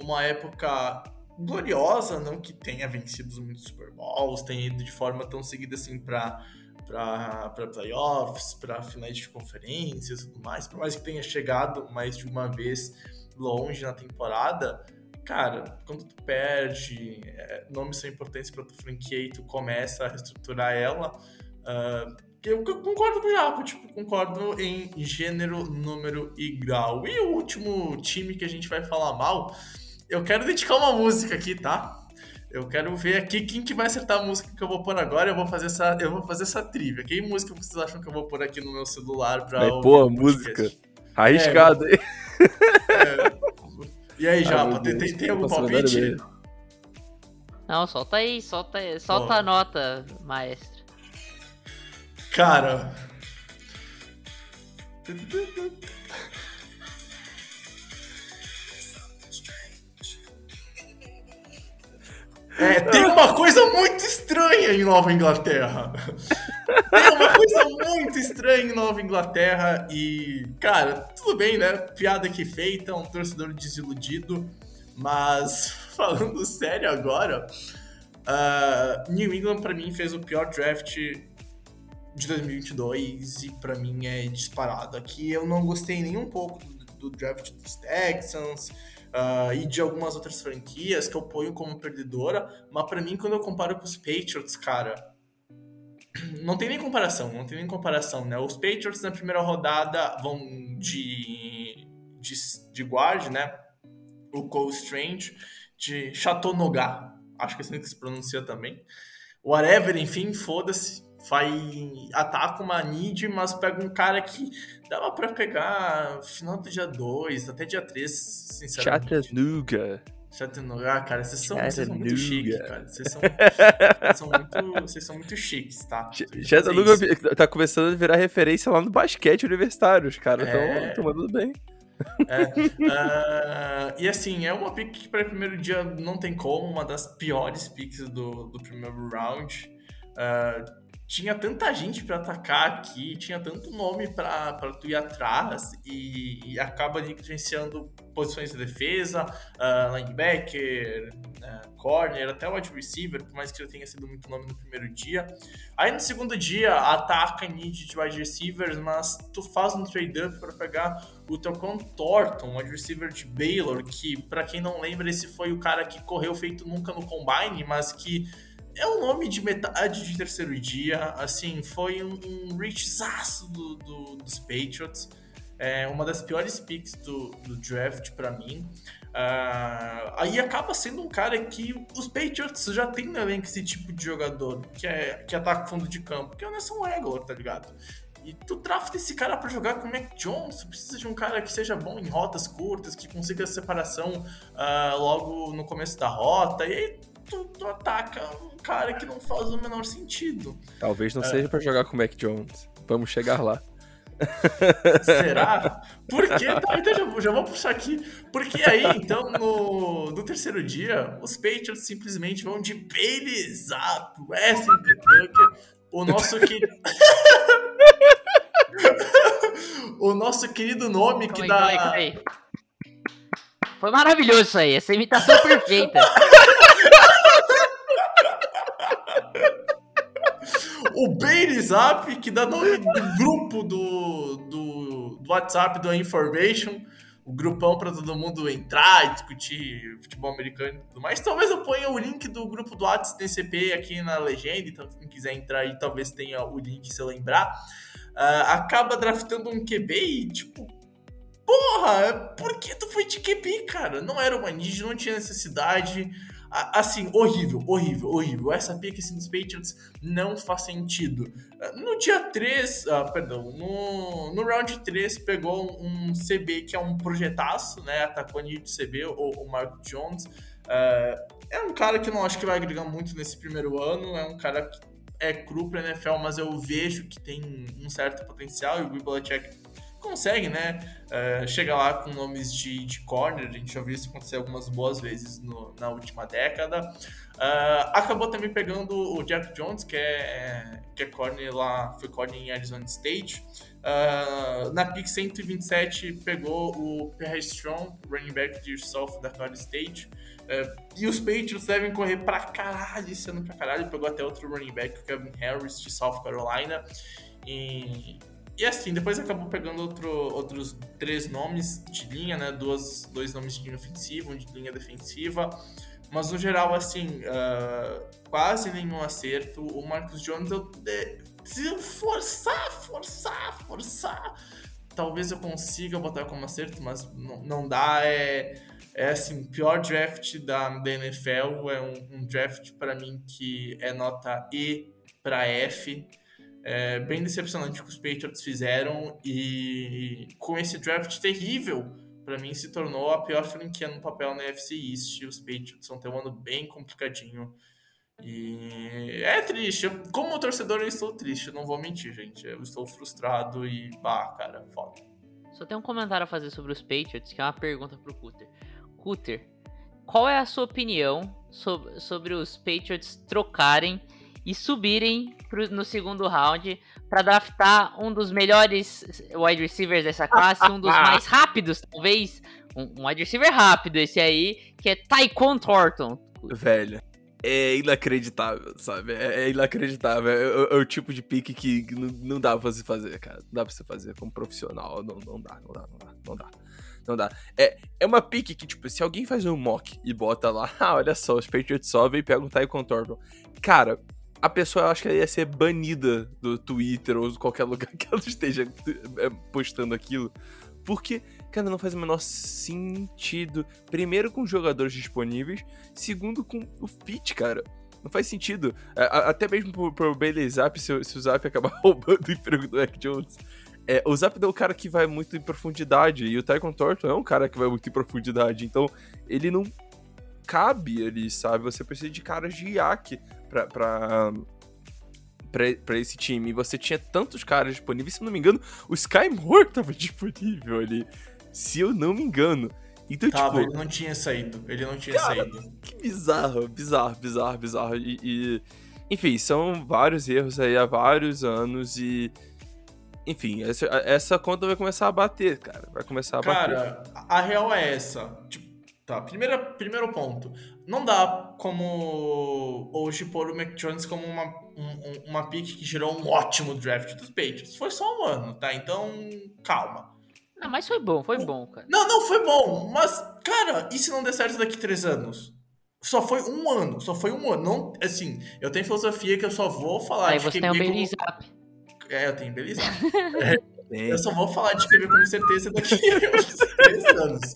uma época gloriosa, não que tenha vencido muitos Super Bowls, tenha ido de forma tão seguida assim para para playoffs, para finais de conferências e tudo mais, por mais que tenha chegado mais de uma vez longe na temporada, cara, quando tu perde, é, nomes são importantes para tua franquia e tu começa a reestruturar ela, uh, eu concordo com o Japo, tipo, concordo em gênero, número e grau. E o último time que a gente vai falar mal eu quero dedicar uma música aqui, tá? Eu quero ver aqui quem que vai acertar a música que eu vou pôr agora. Eu vou fazer essa, eu vou fazer essa trivia. Que música vocês acham que eu vou pôr aqui no meu celular pra Vai, pô, música. Arriscado, é, é. E aí, ah, Japa, tem, tem, tem algum palpite? Não, solta aí, solta aí, solta a nota, maestro. Cara. É, tem uma coisa muito estranha em Nova Inglaterra. Tem uma coisa muito estranha em Nova Inglaterra e, cara, tudo bem, né? Piada que feita, um torcedor desiludido. Mas, falando sério agora, uh, New England para mim fez o pior draft de 2022 e para mim é disparado. Aqui eu não gostei nem um pouco do, do draft dos Texans uh, e de algumas outras franquias que eu ponho como perdedora, mas para mim, quando eu comparo com os Patriots, cara, não tem nem comparação, não tem nem comparação, né? Os Patriots na primeira rodada vão de, de, de guard, né? O Cole Strange, de Chateaunoga, acho que é assim que se pronuncia também. Whatever, enfim, foda-se vai ataca uma need, mas pega um cara que dava para pegar final do dia 2, até dia 3, sinceramente. Chattanooga. Chattanooga, cara, vocês são, vocês são muito chiques, cara. Vocês são, vocês são, muito, vocês são muito chiques, tá? Chattanooga tá começando a virar referência lá no basquete universitário, os caras estão é... mandando bem. É, uh, e assim, é uma pick que para o primeiro dia não tem como, uma das piores picks do, do primeiro round. Uh, tinha tanta gente para atacar aqui, tinha tanto nome para tu ir atrás e, e acaba negligenciando posições de defesa, uh, linebacker, uh, corner, até wide receiver, por mais que já tenha sido muito nome no primeiro dia. Aí no segundo dia ataca need de wide receivers, mas tu faz um trade up para pegar o Trocon Thornton, wide receiver de Baylor, que para quem não lembra esse foi o cara que correu feito nunca no combine, mas que é um nome de metade de terceiro dia, assim, foi um, um reachzaço do, do, dos Patriots, é uma das piores picks do, do draft para mim. Uh, aí acaba sendo um cara que os Patriots já tem no elenco esse tipo de jogador, que, é, que ataca fundo de campo, que é o Nelson Aguilar, tá ligado? E tu drafta esse cara para jogar com o Mac Jones, tu precisa de um cara que seja bom em rotas curtas, que consiga a separação uh, logo no começo da rota, e aí tu, tu ataca um cara que não faz o menor sentido. Talvez não é. seja para jogar com o Mac Jones. Vamos chegar lá. Será? Por quê? Tá, então já, já vou puxar aqui. Porque aí, então, no, no terceiro dia, os Patriots simplesmente vão de Bailey Weston Tucker, o nosso querido. o nosso querido nome que dá. Foi maravilhoso isso aí, essa imitação perfeita. o Bailey Zap, que dá nome do grupo do, do, do WhatsApp do Information, o grupão para todo mundo entrar e discutir futebol americano e tudo mais. Talvez eu ponha o link do grupo do WhatsApp TCP aqui na legenda, então quem quiser entrar aí talvez tenha o link se eu lembrar. Uh, acaba draftando um QB e, tipo, porra, por que tu foi de QB, cara? Não era uma need, não tinha necessidade. Assim, horrível, horrível, horrível. Essa pick assim, dos Patriots não faz sentido. No dia 3, ah, perdão, no, no round 3 pegou um CB que é um projetaço, né? Atacou de CB, o, o Mark Jones. Uh, é um cara que não acho que vai agregar muito nesse primeiro ano. É um cara que é cru pra NFL, mas eu vejo que tem um certo potencial. E o Belichick consegue, né? Uh, chega lá com nomes de, de corner, a gente já viu isso acontecer algumas boas vezes no, na última década. Uh, acabou também pegando o Jack Jones, que é, que é corner lá, foi corner em Arizona State. Uh, na pick 127 pegou o Pierre Strong, running back de South Dakota State. Uh, e os Patriots devem correr pra caralho esse ano pra caralho. Pegou até outro running back, o Kevin Harris, de South Carolina. E e assim, depois acabou pegando outro, outros três nomes de linha, né? Duas, dois nomes de linha ofensiva, um de linha defensiva. Mas no geral, assim, uh, quase nenhum acerto. O Marcos Jones, eu preciso forçar, forçar, forçar. Talvez eu consiga botar como acerto, mas não, não dá. É, é assim, pior draft da, da NFL. É um, um draft para mim que é nota E para F é, bem decepcionante que os Patriots fizeram e com esse draft terrível, para mim se tornou a pior franquia no papel na FC East. Os Patriots vão ter um ano bem complicadinho. E é triste. Eu, como torcedor, eu estou triste. Não vou mentir, gente. Eu estou frustrado e, bah, cara, foda. Só tem um comentário a fazer sobre os Patriots, que é uma pergunta pro Cutter. Cutter, qual é a sua opinião sobre, sobre os Patriots trocarem e subirem pro, no segundo round para draftar um dos melhores wide receivers dessa classe, um dos mais rápidos, talvez. Um, um wide receiver rápido esse aí, que é Tyquan Thornton. Velho. É inacreditável, sabe? É, é inacreditável. É, é, é, o tipo de pique que não, não dá pra você fazer, cara. Não dá pra você fazer como profissional. Não, não dá, não dá, não dá, não dá. Não dá. É, é uma pique que, tipo, se alguém faz um mock e bota lá, ah, olha só, os Patriots sobem e pegam o Tyquan Thornton. Cara, a pessoa acho que ia ser banida do Twitter ou qualquer lugar que ela esteja é, postando aquilo. Porque, cara, não faz o menor sentido. Primeiro, com jogadores disponíveis. Segundo, com o fit, cara. Não faz sentido. Até mesmo pro, pro Bailey Zap, se, se, o Zap acabar roubando o emprego do Eric Jones. É, o Zap é um cara que vai muito em profundidade. E o Tycoon Thornton é um cara que vai muito em profundidade. Então, ele não cabe ali, sabe? Você precisa de caras de IAC pra, pra, pra, pra esse time. E você tinha tantos caras disponíveis, se eu não me engano, o Sky Moore tava disponível ali. Se eu não me engano. Então, Tava, tipo, ele não tinha saído. Ele não tinha cara, saído. Que bizarro, bizarro, bizarro, bizarro. E, e, enfim, são vários erros aí há vários anos e. Enfim, essa, essa conta vai começar a bater, cara. Vai começar a cara, bater. Cara, a real é essa. Tipo, tá, primeira, primeiro ponto não dá como hoje pôr o Mac Jones como uma, um, uma pick que gerou um ótimo draft dos Patriots. Foi só um ano, tá? Então, calma. Não, mas foi bom, foi bom, cara. Não, não, foi bom. Mas, cara, e se não der certo daqui três anos? Só foi um ano, só foi um ano. Não, assim, eu tenho filosofia que eu só vou falar Aí de você tem o Belizap. É, eu tenho Belizap. é, eu só vou falar de QB com certeza daqui a três anos.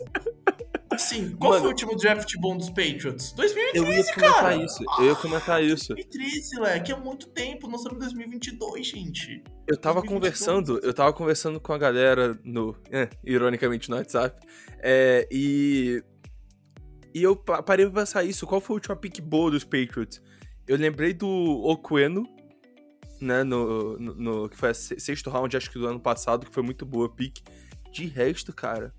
Assim, qual Mano, foi o último draft bom dos Patriots? 2013, eu ia comentar cara. isso, eu ia comentar isso. 2013, leque, é muito tempo, nós estamos em 2022, gente. Eu tava 2022. conversando, eu tava conversando com a galera no, é, ironicamente no WhatsApp, é, e e eu parei pra pensar isso, qual foi o último pick boa dos Patriots? Eu lembrei do Oqueno, né, no, no, no que foi a sexto round, acho que do ano passado, que foi muito boa pick. De resto, cara,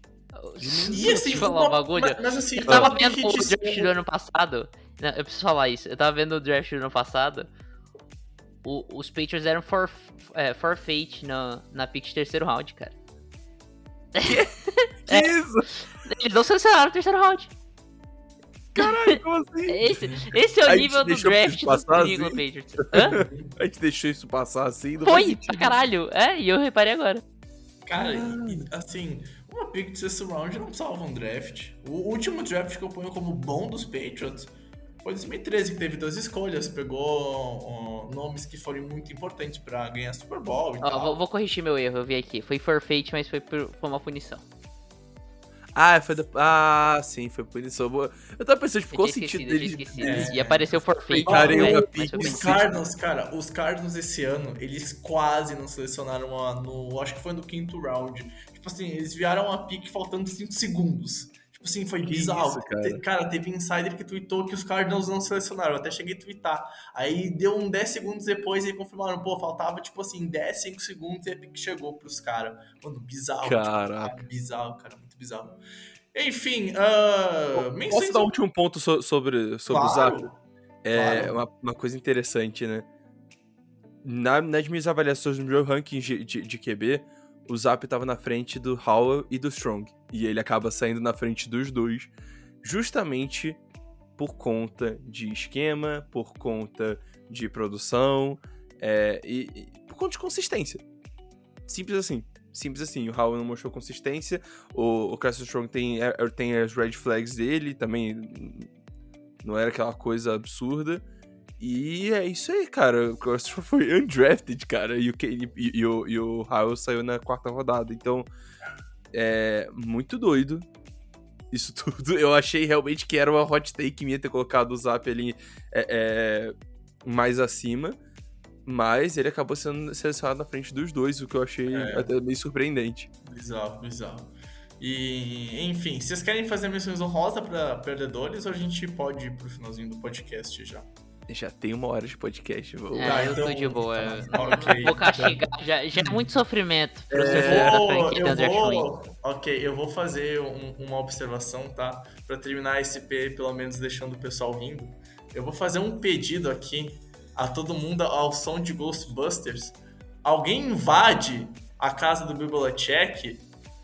e assim, falar uma, um bagulho. Mas, mas assim, eu tava vendo o draft do ano passado. Não, eu preciso falar isso. Eu tava vendo o draft do ano passado. O, os Patriots eram for, é, forfeit na, na pick de terceiro round, cara. Que, que é, isso? Eles não selecionaram o terceiro round. Caralho, como assim? Esse, esse é o nível do draft do passar New England assim? Patriots. Hã? A gente deixou isso passar assim. Foi, pra caralho. É, e eu reparei agora. Cara, e, assim, uma pick de sexto round não salva um draft. O último draft que eu ponho como bom dos Patriots foi 2013, que teve duas escolhas. Pegou ó, nomes que foram muito importantes pra ganhar Super Bowl e Ó, tal. vou, vou corrigir meu erro, eu vi aqui. Foi forfeit, mas foi, por, foi uma punição. Ah, foi da... Ah, sim, foi punição. Eu tava pensando, tipo, qual o sentido esquecido. É. E apareceu forfeit. Né, foi Os. Cardinals, cara, os Cardinals esse ano, eles quase não selecionaram uma, no. Acho que foi no quinto round. Tipo assim, eles vieram a pique faltando 5 segundos. Tipo assim, foi Que bizarro. isso, cara? Cara, teve insider que tweetou que os Cardinals não selecionaram. Eu até cheguei a twittar. Aí deu um 10 segundos depois e confirmaram, pô, faltava tipo assim, 10, 5 segundos e a pique chegou pros caras. Mano, bizarro. tipo, Caraca. cara, bizarro, cara, muito bizarro. Enfim, uh, Posso dar um último ponto so- sobre, sobre o Zap? Claro. É Claro. uma, uma coisa interessante, né? Na, nas minhas avaliações no meu ranking de, de, de QB, o Zap tava na frente do Howell e do Strong. E ele acaba saindo na frente dos dois, justamente por conta de esquema, por conta de produção é, e, e por conta de consistência. Simples assim. Simples assim. O Howell não mostrou consistência. O, o Carson Strong tem, é- tem as red flags dele, também não era aquela coisa absurda. E é isso aí, cara. O Strong foi undrafted, cara. E o, Ke- e, e o, e o Howell saiu na quarta rodada. Então, é muito doido. Isso tudo. Eu achei realmente que era uma hot take minha ter colocado o Zap ali é, é, mais acima. Mas ele acabou sendo selecionado na frente dos dois, o que eu achei É. até meio surpreendente. Bizarro, bizarro. E, enfim, vocês querem fazer menções honrosas pra perdedores ou a gente pode ir pro finalzinho do podcast já? Já tem uma hora de podcast. Vou... É, Tá, eu tô então- de boa. tá, ok. Vou castigar. Já, já é muito sofrimento pro Eu torcedor da vou, eu vou, ok, eu vou fazer um- uma observação, tá? Pra terminar esse P, pelo menos deixando o pessoal rindo. Eu vou fazer um pedido aqui a todo mundo ao som de Ghostbusters. Alguém invade a casa do Belichick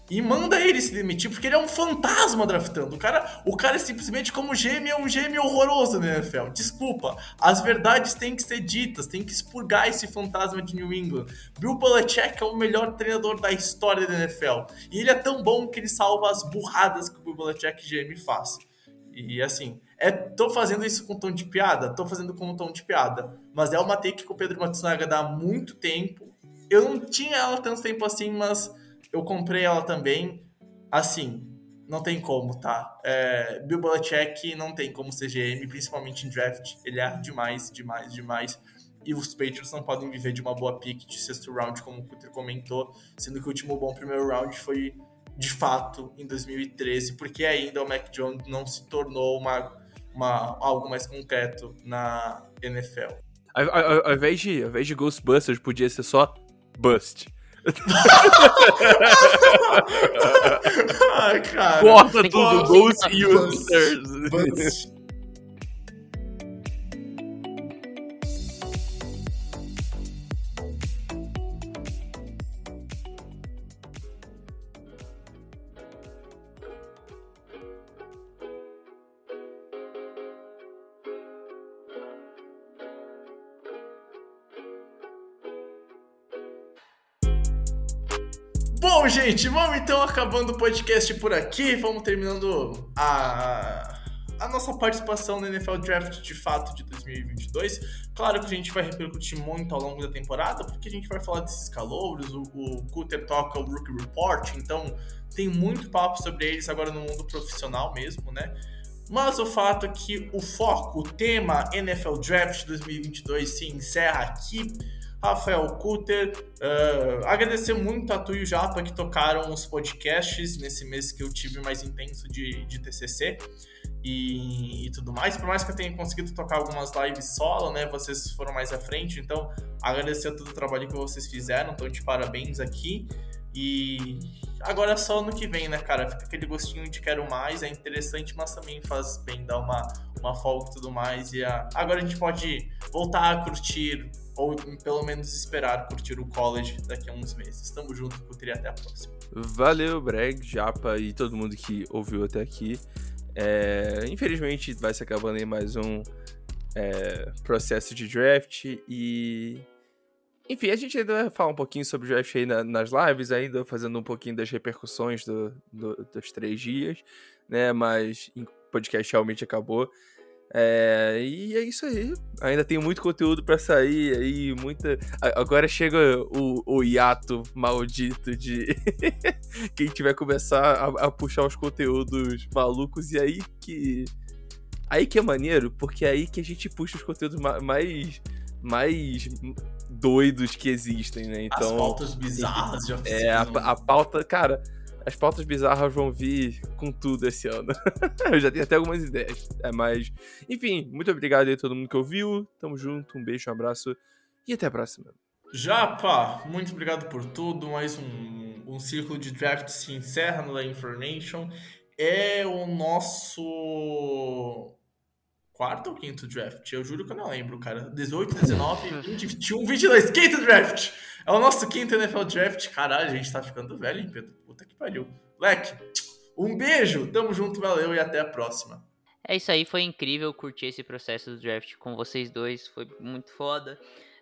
e manda ele se demitir, porque ele é um fantasma draftando. O cara, o cara é simplesmente como gêmeo, é um gêmeo horroroso na NFL. Desculpa, as verdades têm que ser ditas, tem que expurgar esse fantasma de New England. Bill Belichick é o melhor treinador da história da NFL. E ele é tão bom que ele salva as burradas que o Bill Belichick GM faz. E assim, é, tô fazendo isso com tom de piada? Tô fazendo com tom de piada. Mas é uma take que o Pedro Matsunaga dá há muito tempo. Eu não tinha ela tanto tempo assim, mas eu comprei ela também. Assim, não tem como, tá? É, Bill Belichick não tem como ser GM, principalmente em draft. Ele é demais, demais, demais. E os Patriots não podem viver de uma boa pick de sexto round, como o Cutter comentou, sendo que o último bom primeiro round foi de fato em 2013, porque ainda o Mac Jones não se tornou uma, uma, algo mais concreto na NFL. De, ao invés de Ghostbusters, podia ser só Bust. Ai, cara. Corta tudo, ser Ghost Bom, gente, vamos então acabando o podcast por aqui. Vamos terminando a, a nossa participação no NFL Draft de fato de 2022. Claro que a gente vai repercutir muito ao longo da temporada, porque a gente vai falar desses calouros. O, o Cutter toca o Rookie Report, então tem muito papo sobre eles agora no mundo profissional mesmo, né? Mas o fato é que o foco, o tema NFL Draft 2022 se encerra aqui. Rafael Kutter, uh, agradecer muito a Tu e o Japa que tocaram os podcasts nesse mês que eu tive mais intenso de, de TCC e, e tudo mais. Por mais que eu tenha conseguido tocar algumas lives solo, né? Vocês foram mais à frente, então agradecer todo o trabalho que vocês fizeram. Então, de parabéns aqui. E agora é só ano que vem, né, cara? Fica aquele gostinho de quero mais, é interessante, mas também faz bem dar uma, uma folga e tudo mais. E a... agora a gente pode voltar a curtir, ou pelo menos esperar curtir o college daqui a uns meses. Tamo junto, Cutri, até a próxima. Valeu, Breg, Japa e todo mundo que ouviu até aqui. É, infelizmente vai se acabando em mais um é, processo de draft e. Enfim, a gente ainda vai falar um pouquinho sobre o draft aí na, nas lives, ainda fazendo um pouquinho das repercussões do, do, dos três dias, né? Mas o podcast realmente acabou. É, e é isso aí. Ainda tem muito conteúdo para sair aí, muita. Agora chega o, o hiato maldito de quem tiver começar a, a, puxar os conteúdos malucos e aí que aí que é maneiro, porque é aí que a gente puxa os conteúdos mais mais doidos que existem, né? Então, As pautas bizarras oficina. É, a, a pauta, cara, as pautas bizarras vão vir com tudo esse ano. eu já tenho até algumas ideias. É, mas, enfim, muito obrigado aí a todo mundo que ouviu. Tamo junto, um beijo, um abraço e até a próxima. Japa, muito obrigado por tudo. Mais um, um ciclo de draft se encerra no da Information. É o nosso quarto ou quinto draft? Eu juro que eu não lembro, cara. 18, 19, 20, 21, 22. Quinto draft! É o nosso quinto NFL draft. Caralho, a gente tá ficando velho, hein, Pedro? Puta que pariu. Leque, um beijo, tamo junto, valeu e até a próxima. É isso aí, foi incrível curtir esse processo do draft com vocês dois, foi muito foda.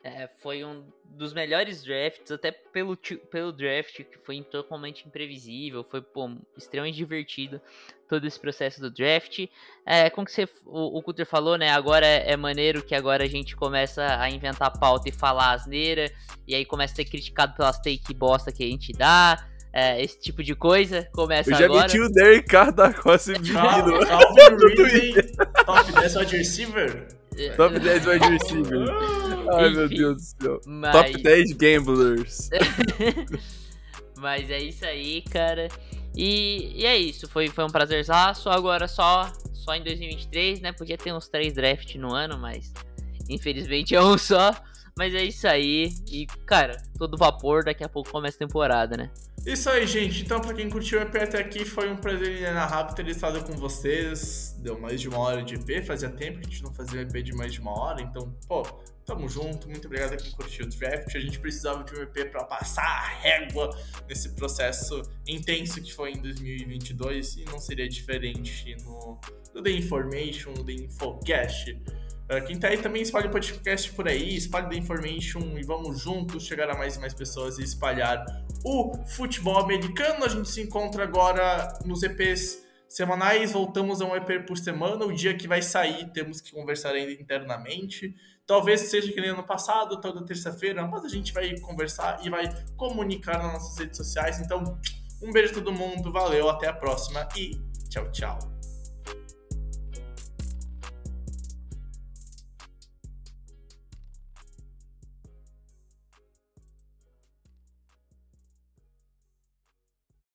É, foi um dos melhores drafts, até pelo, pelo draft, que foi totalmente imprevisível, foi pô, extremamente divertido todo esse processo do draft. É, como que você, o, o Cutter falou, né? Agora é, é, maneiro que agora a gente começa a inventar pauta e falar asneira, e aí começa a ser criticado pelas take bosta que a gente dá. É, esse tipo de coisa começa agora. Eu já agora. meti o Derek Carr da Costa menino. Calvin Ridley, top 10 wide receiver. Top 10 wide receiver. Ai, Enfim, meu Deus do céu. Mas... Top 10 gamblers. mas é isso aí, cara. E, e é isso, foi, foi um prazerzaço. Agora só, só em 2023, né? Podia ter uns três drafts no ano, mas infelizmente é um só. Mas é isso aí. E, cara, todo vapor, daqui a pouco começa a temporada, né? Isso aí, gente. Então, pra quem curtiu o EP até aqui, foi um prazer inenarrável ter estado com vocês. Deu mais de uma hora de EP, fazia tempo que a gente não fazia um EP de mais de uma hora. Então, pô, tamo junto. Muito obrigado a quem curtiu o draft. A gente precisava de um EP pra passar a régua nesse processo intenso que foi em 2022 e não seria diferente no, no The Information, no The Infocast. Uh, quem tá aí também espalha o podcast por aí, espalha The Information e vamos juntos chegar a mais e mais pessoas e espalhar o futebol americano. A gente se encontra agora nos EPs semanais, voltamos a um EP por semana. O dia que vai sair, temos que conversar ainda internamente. Talvez seja que nem ano passado, toda terça-feira, mas a gente vai conversar e vai comunicar nas nossas redes sociais. Então, um beijo a todo mundo, valeu, até a próxima e tchau, tchau.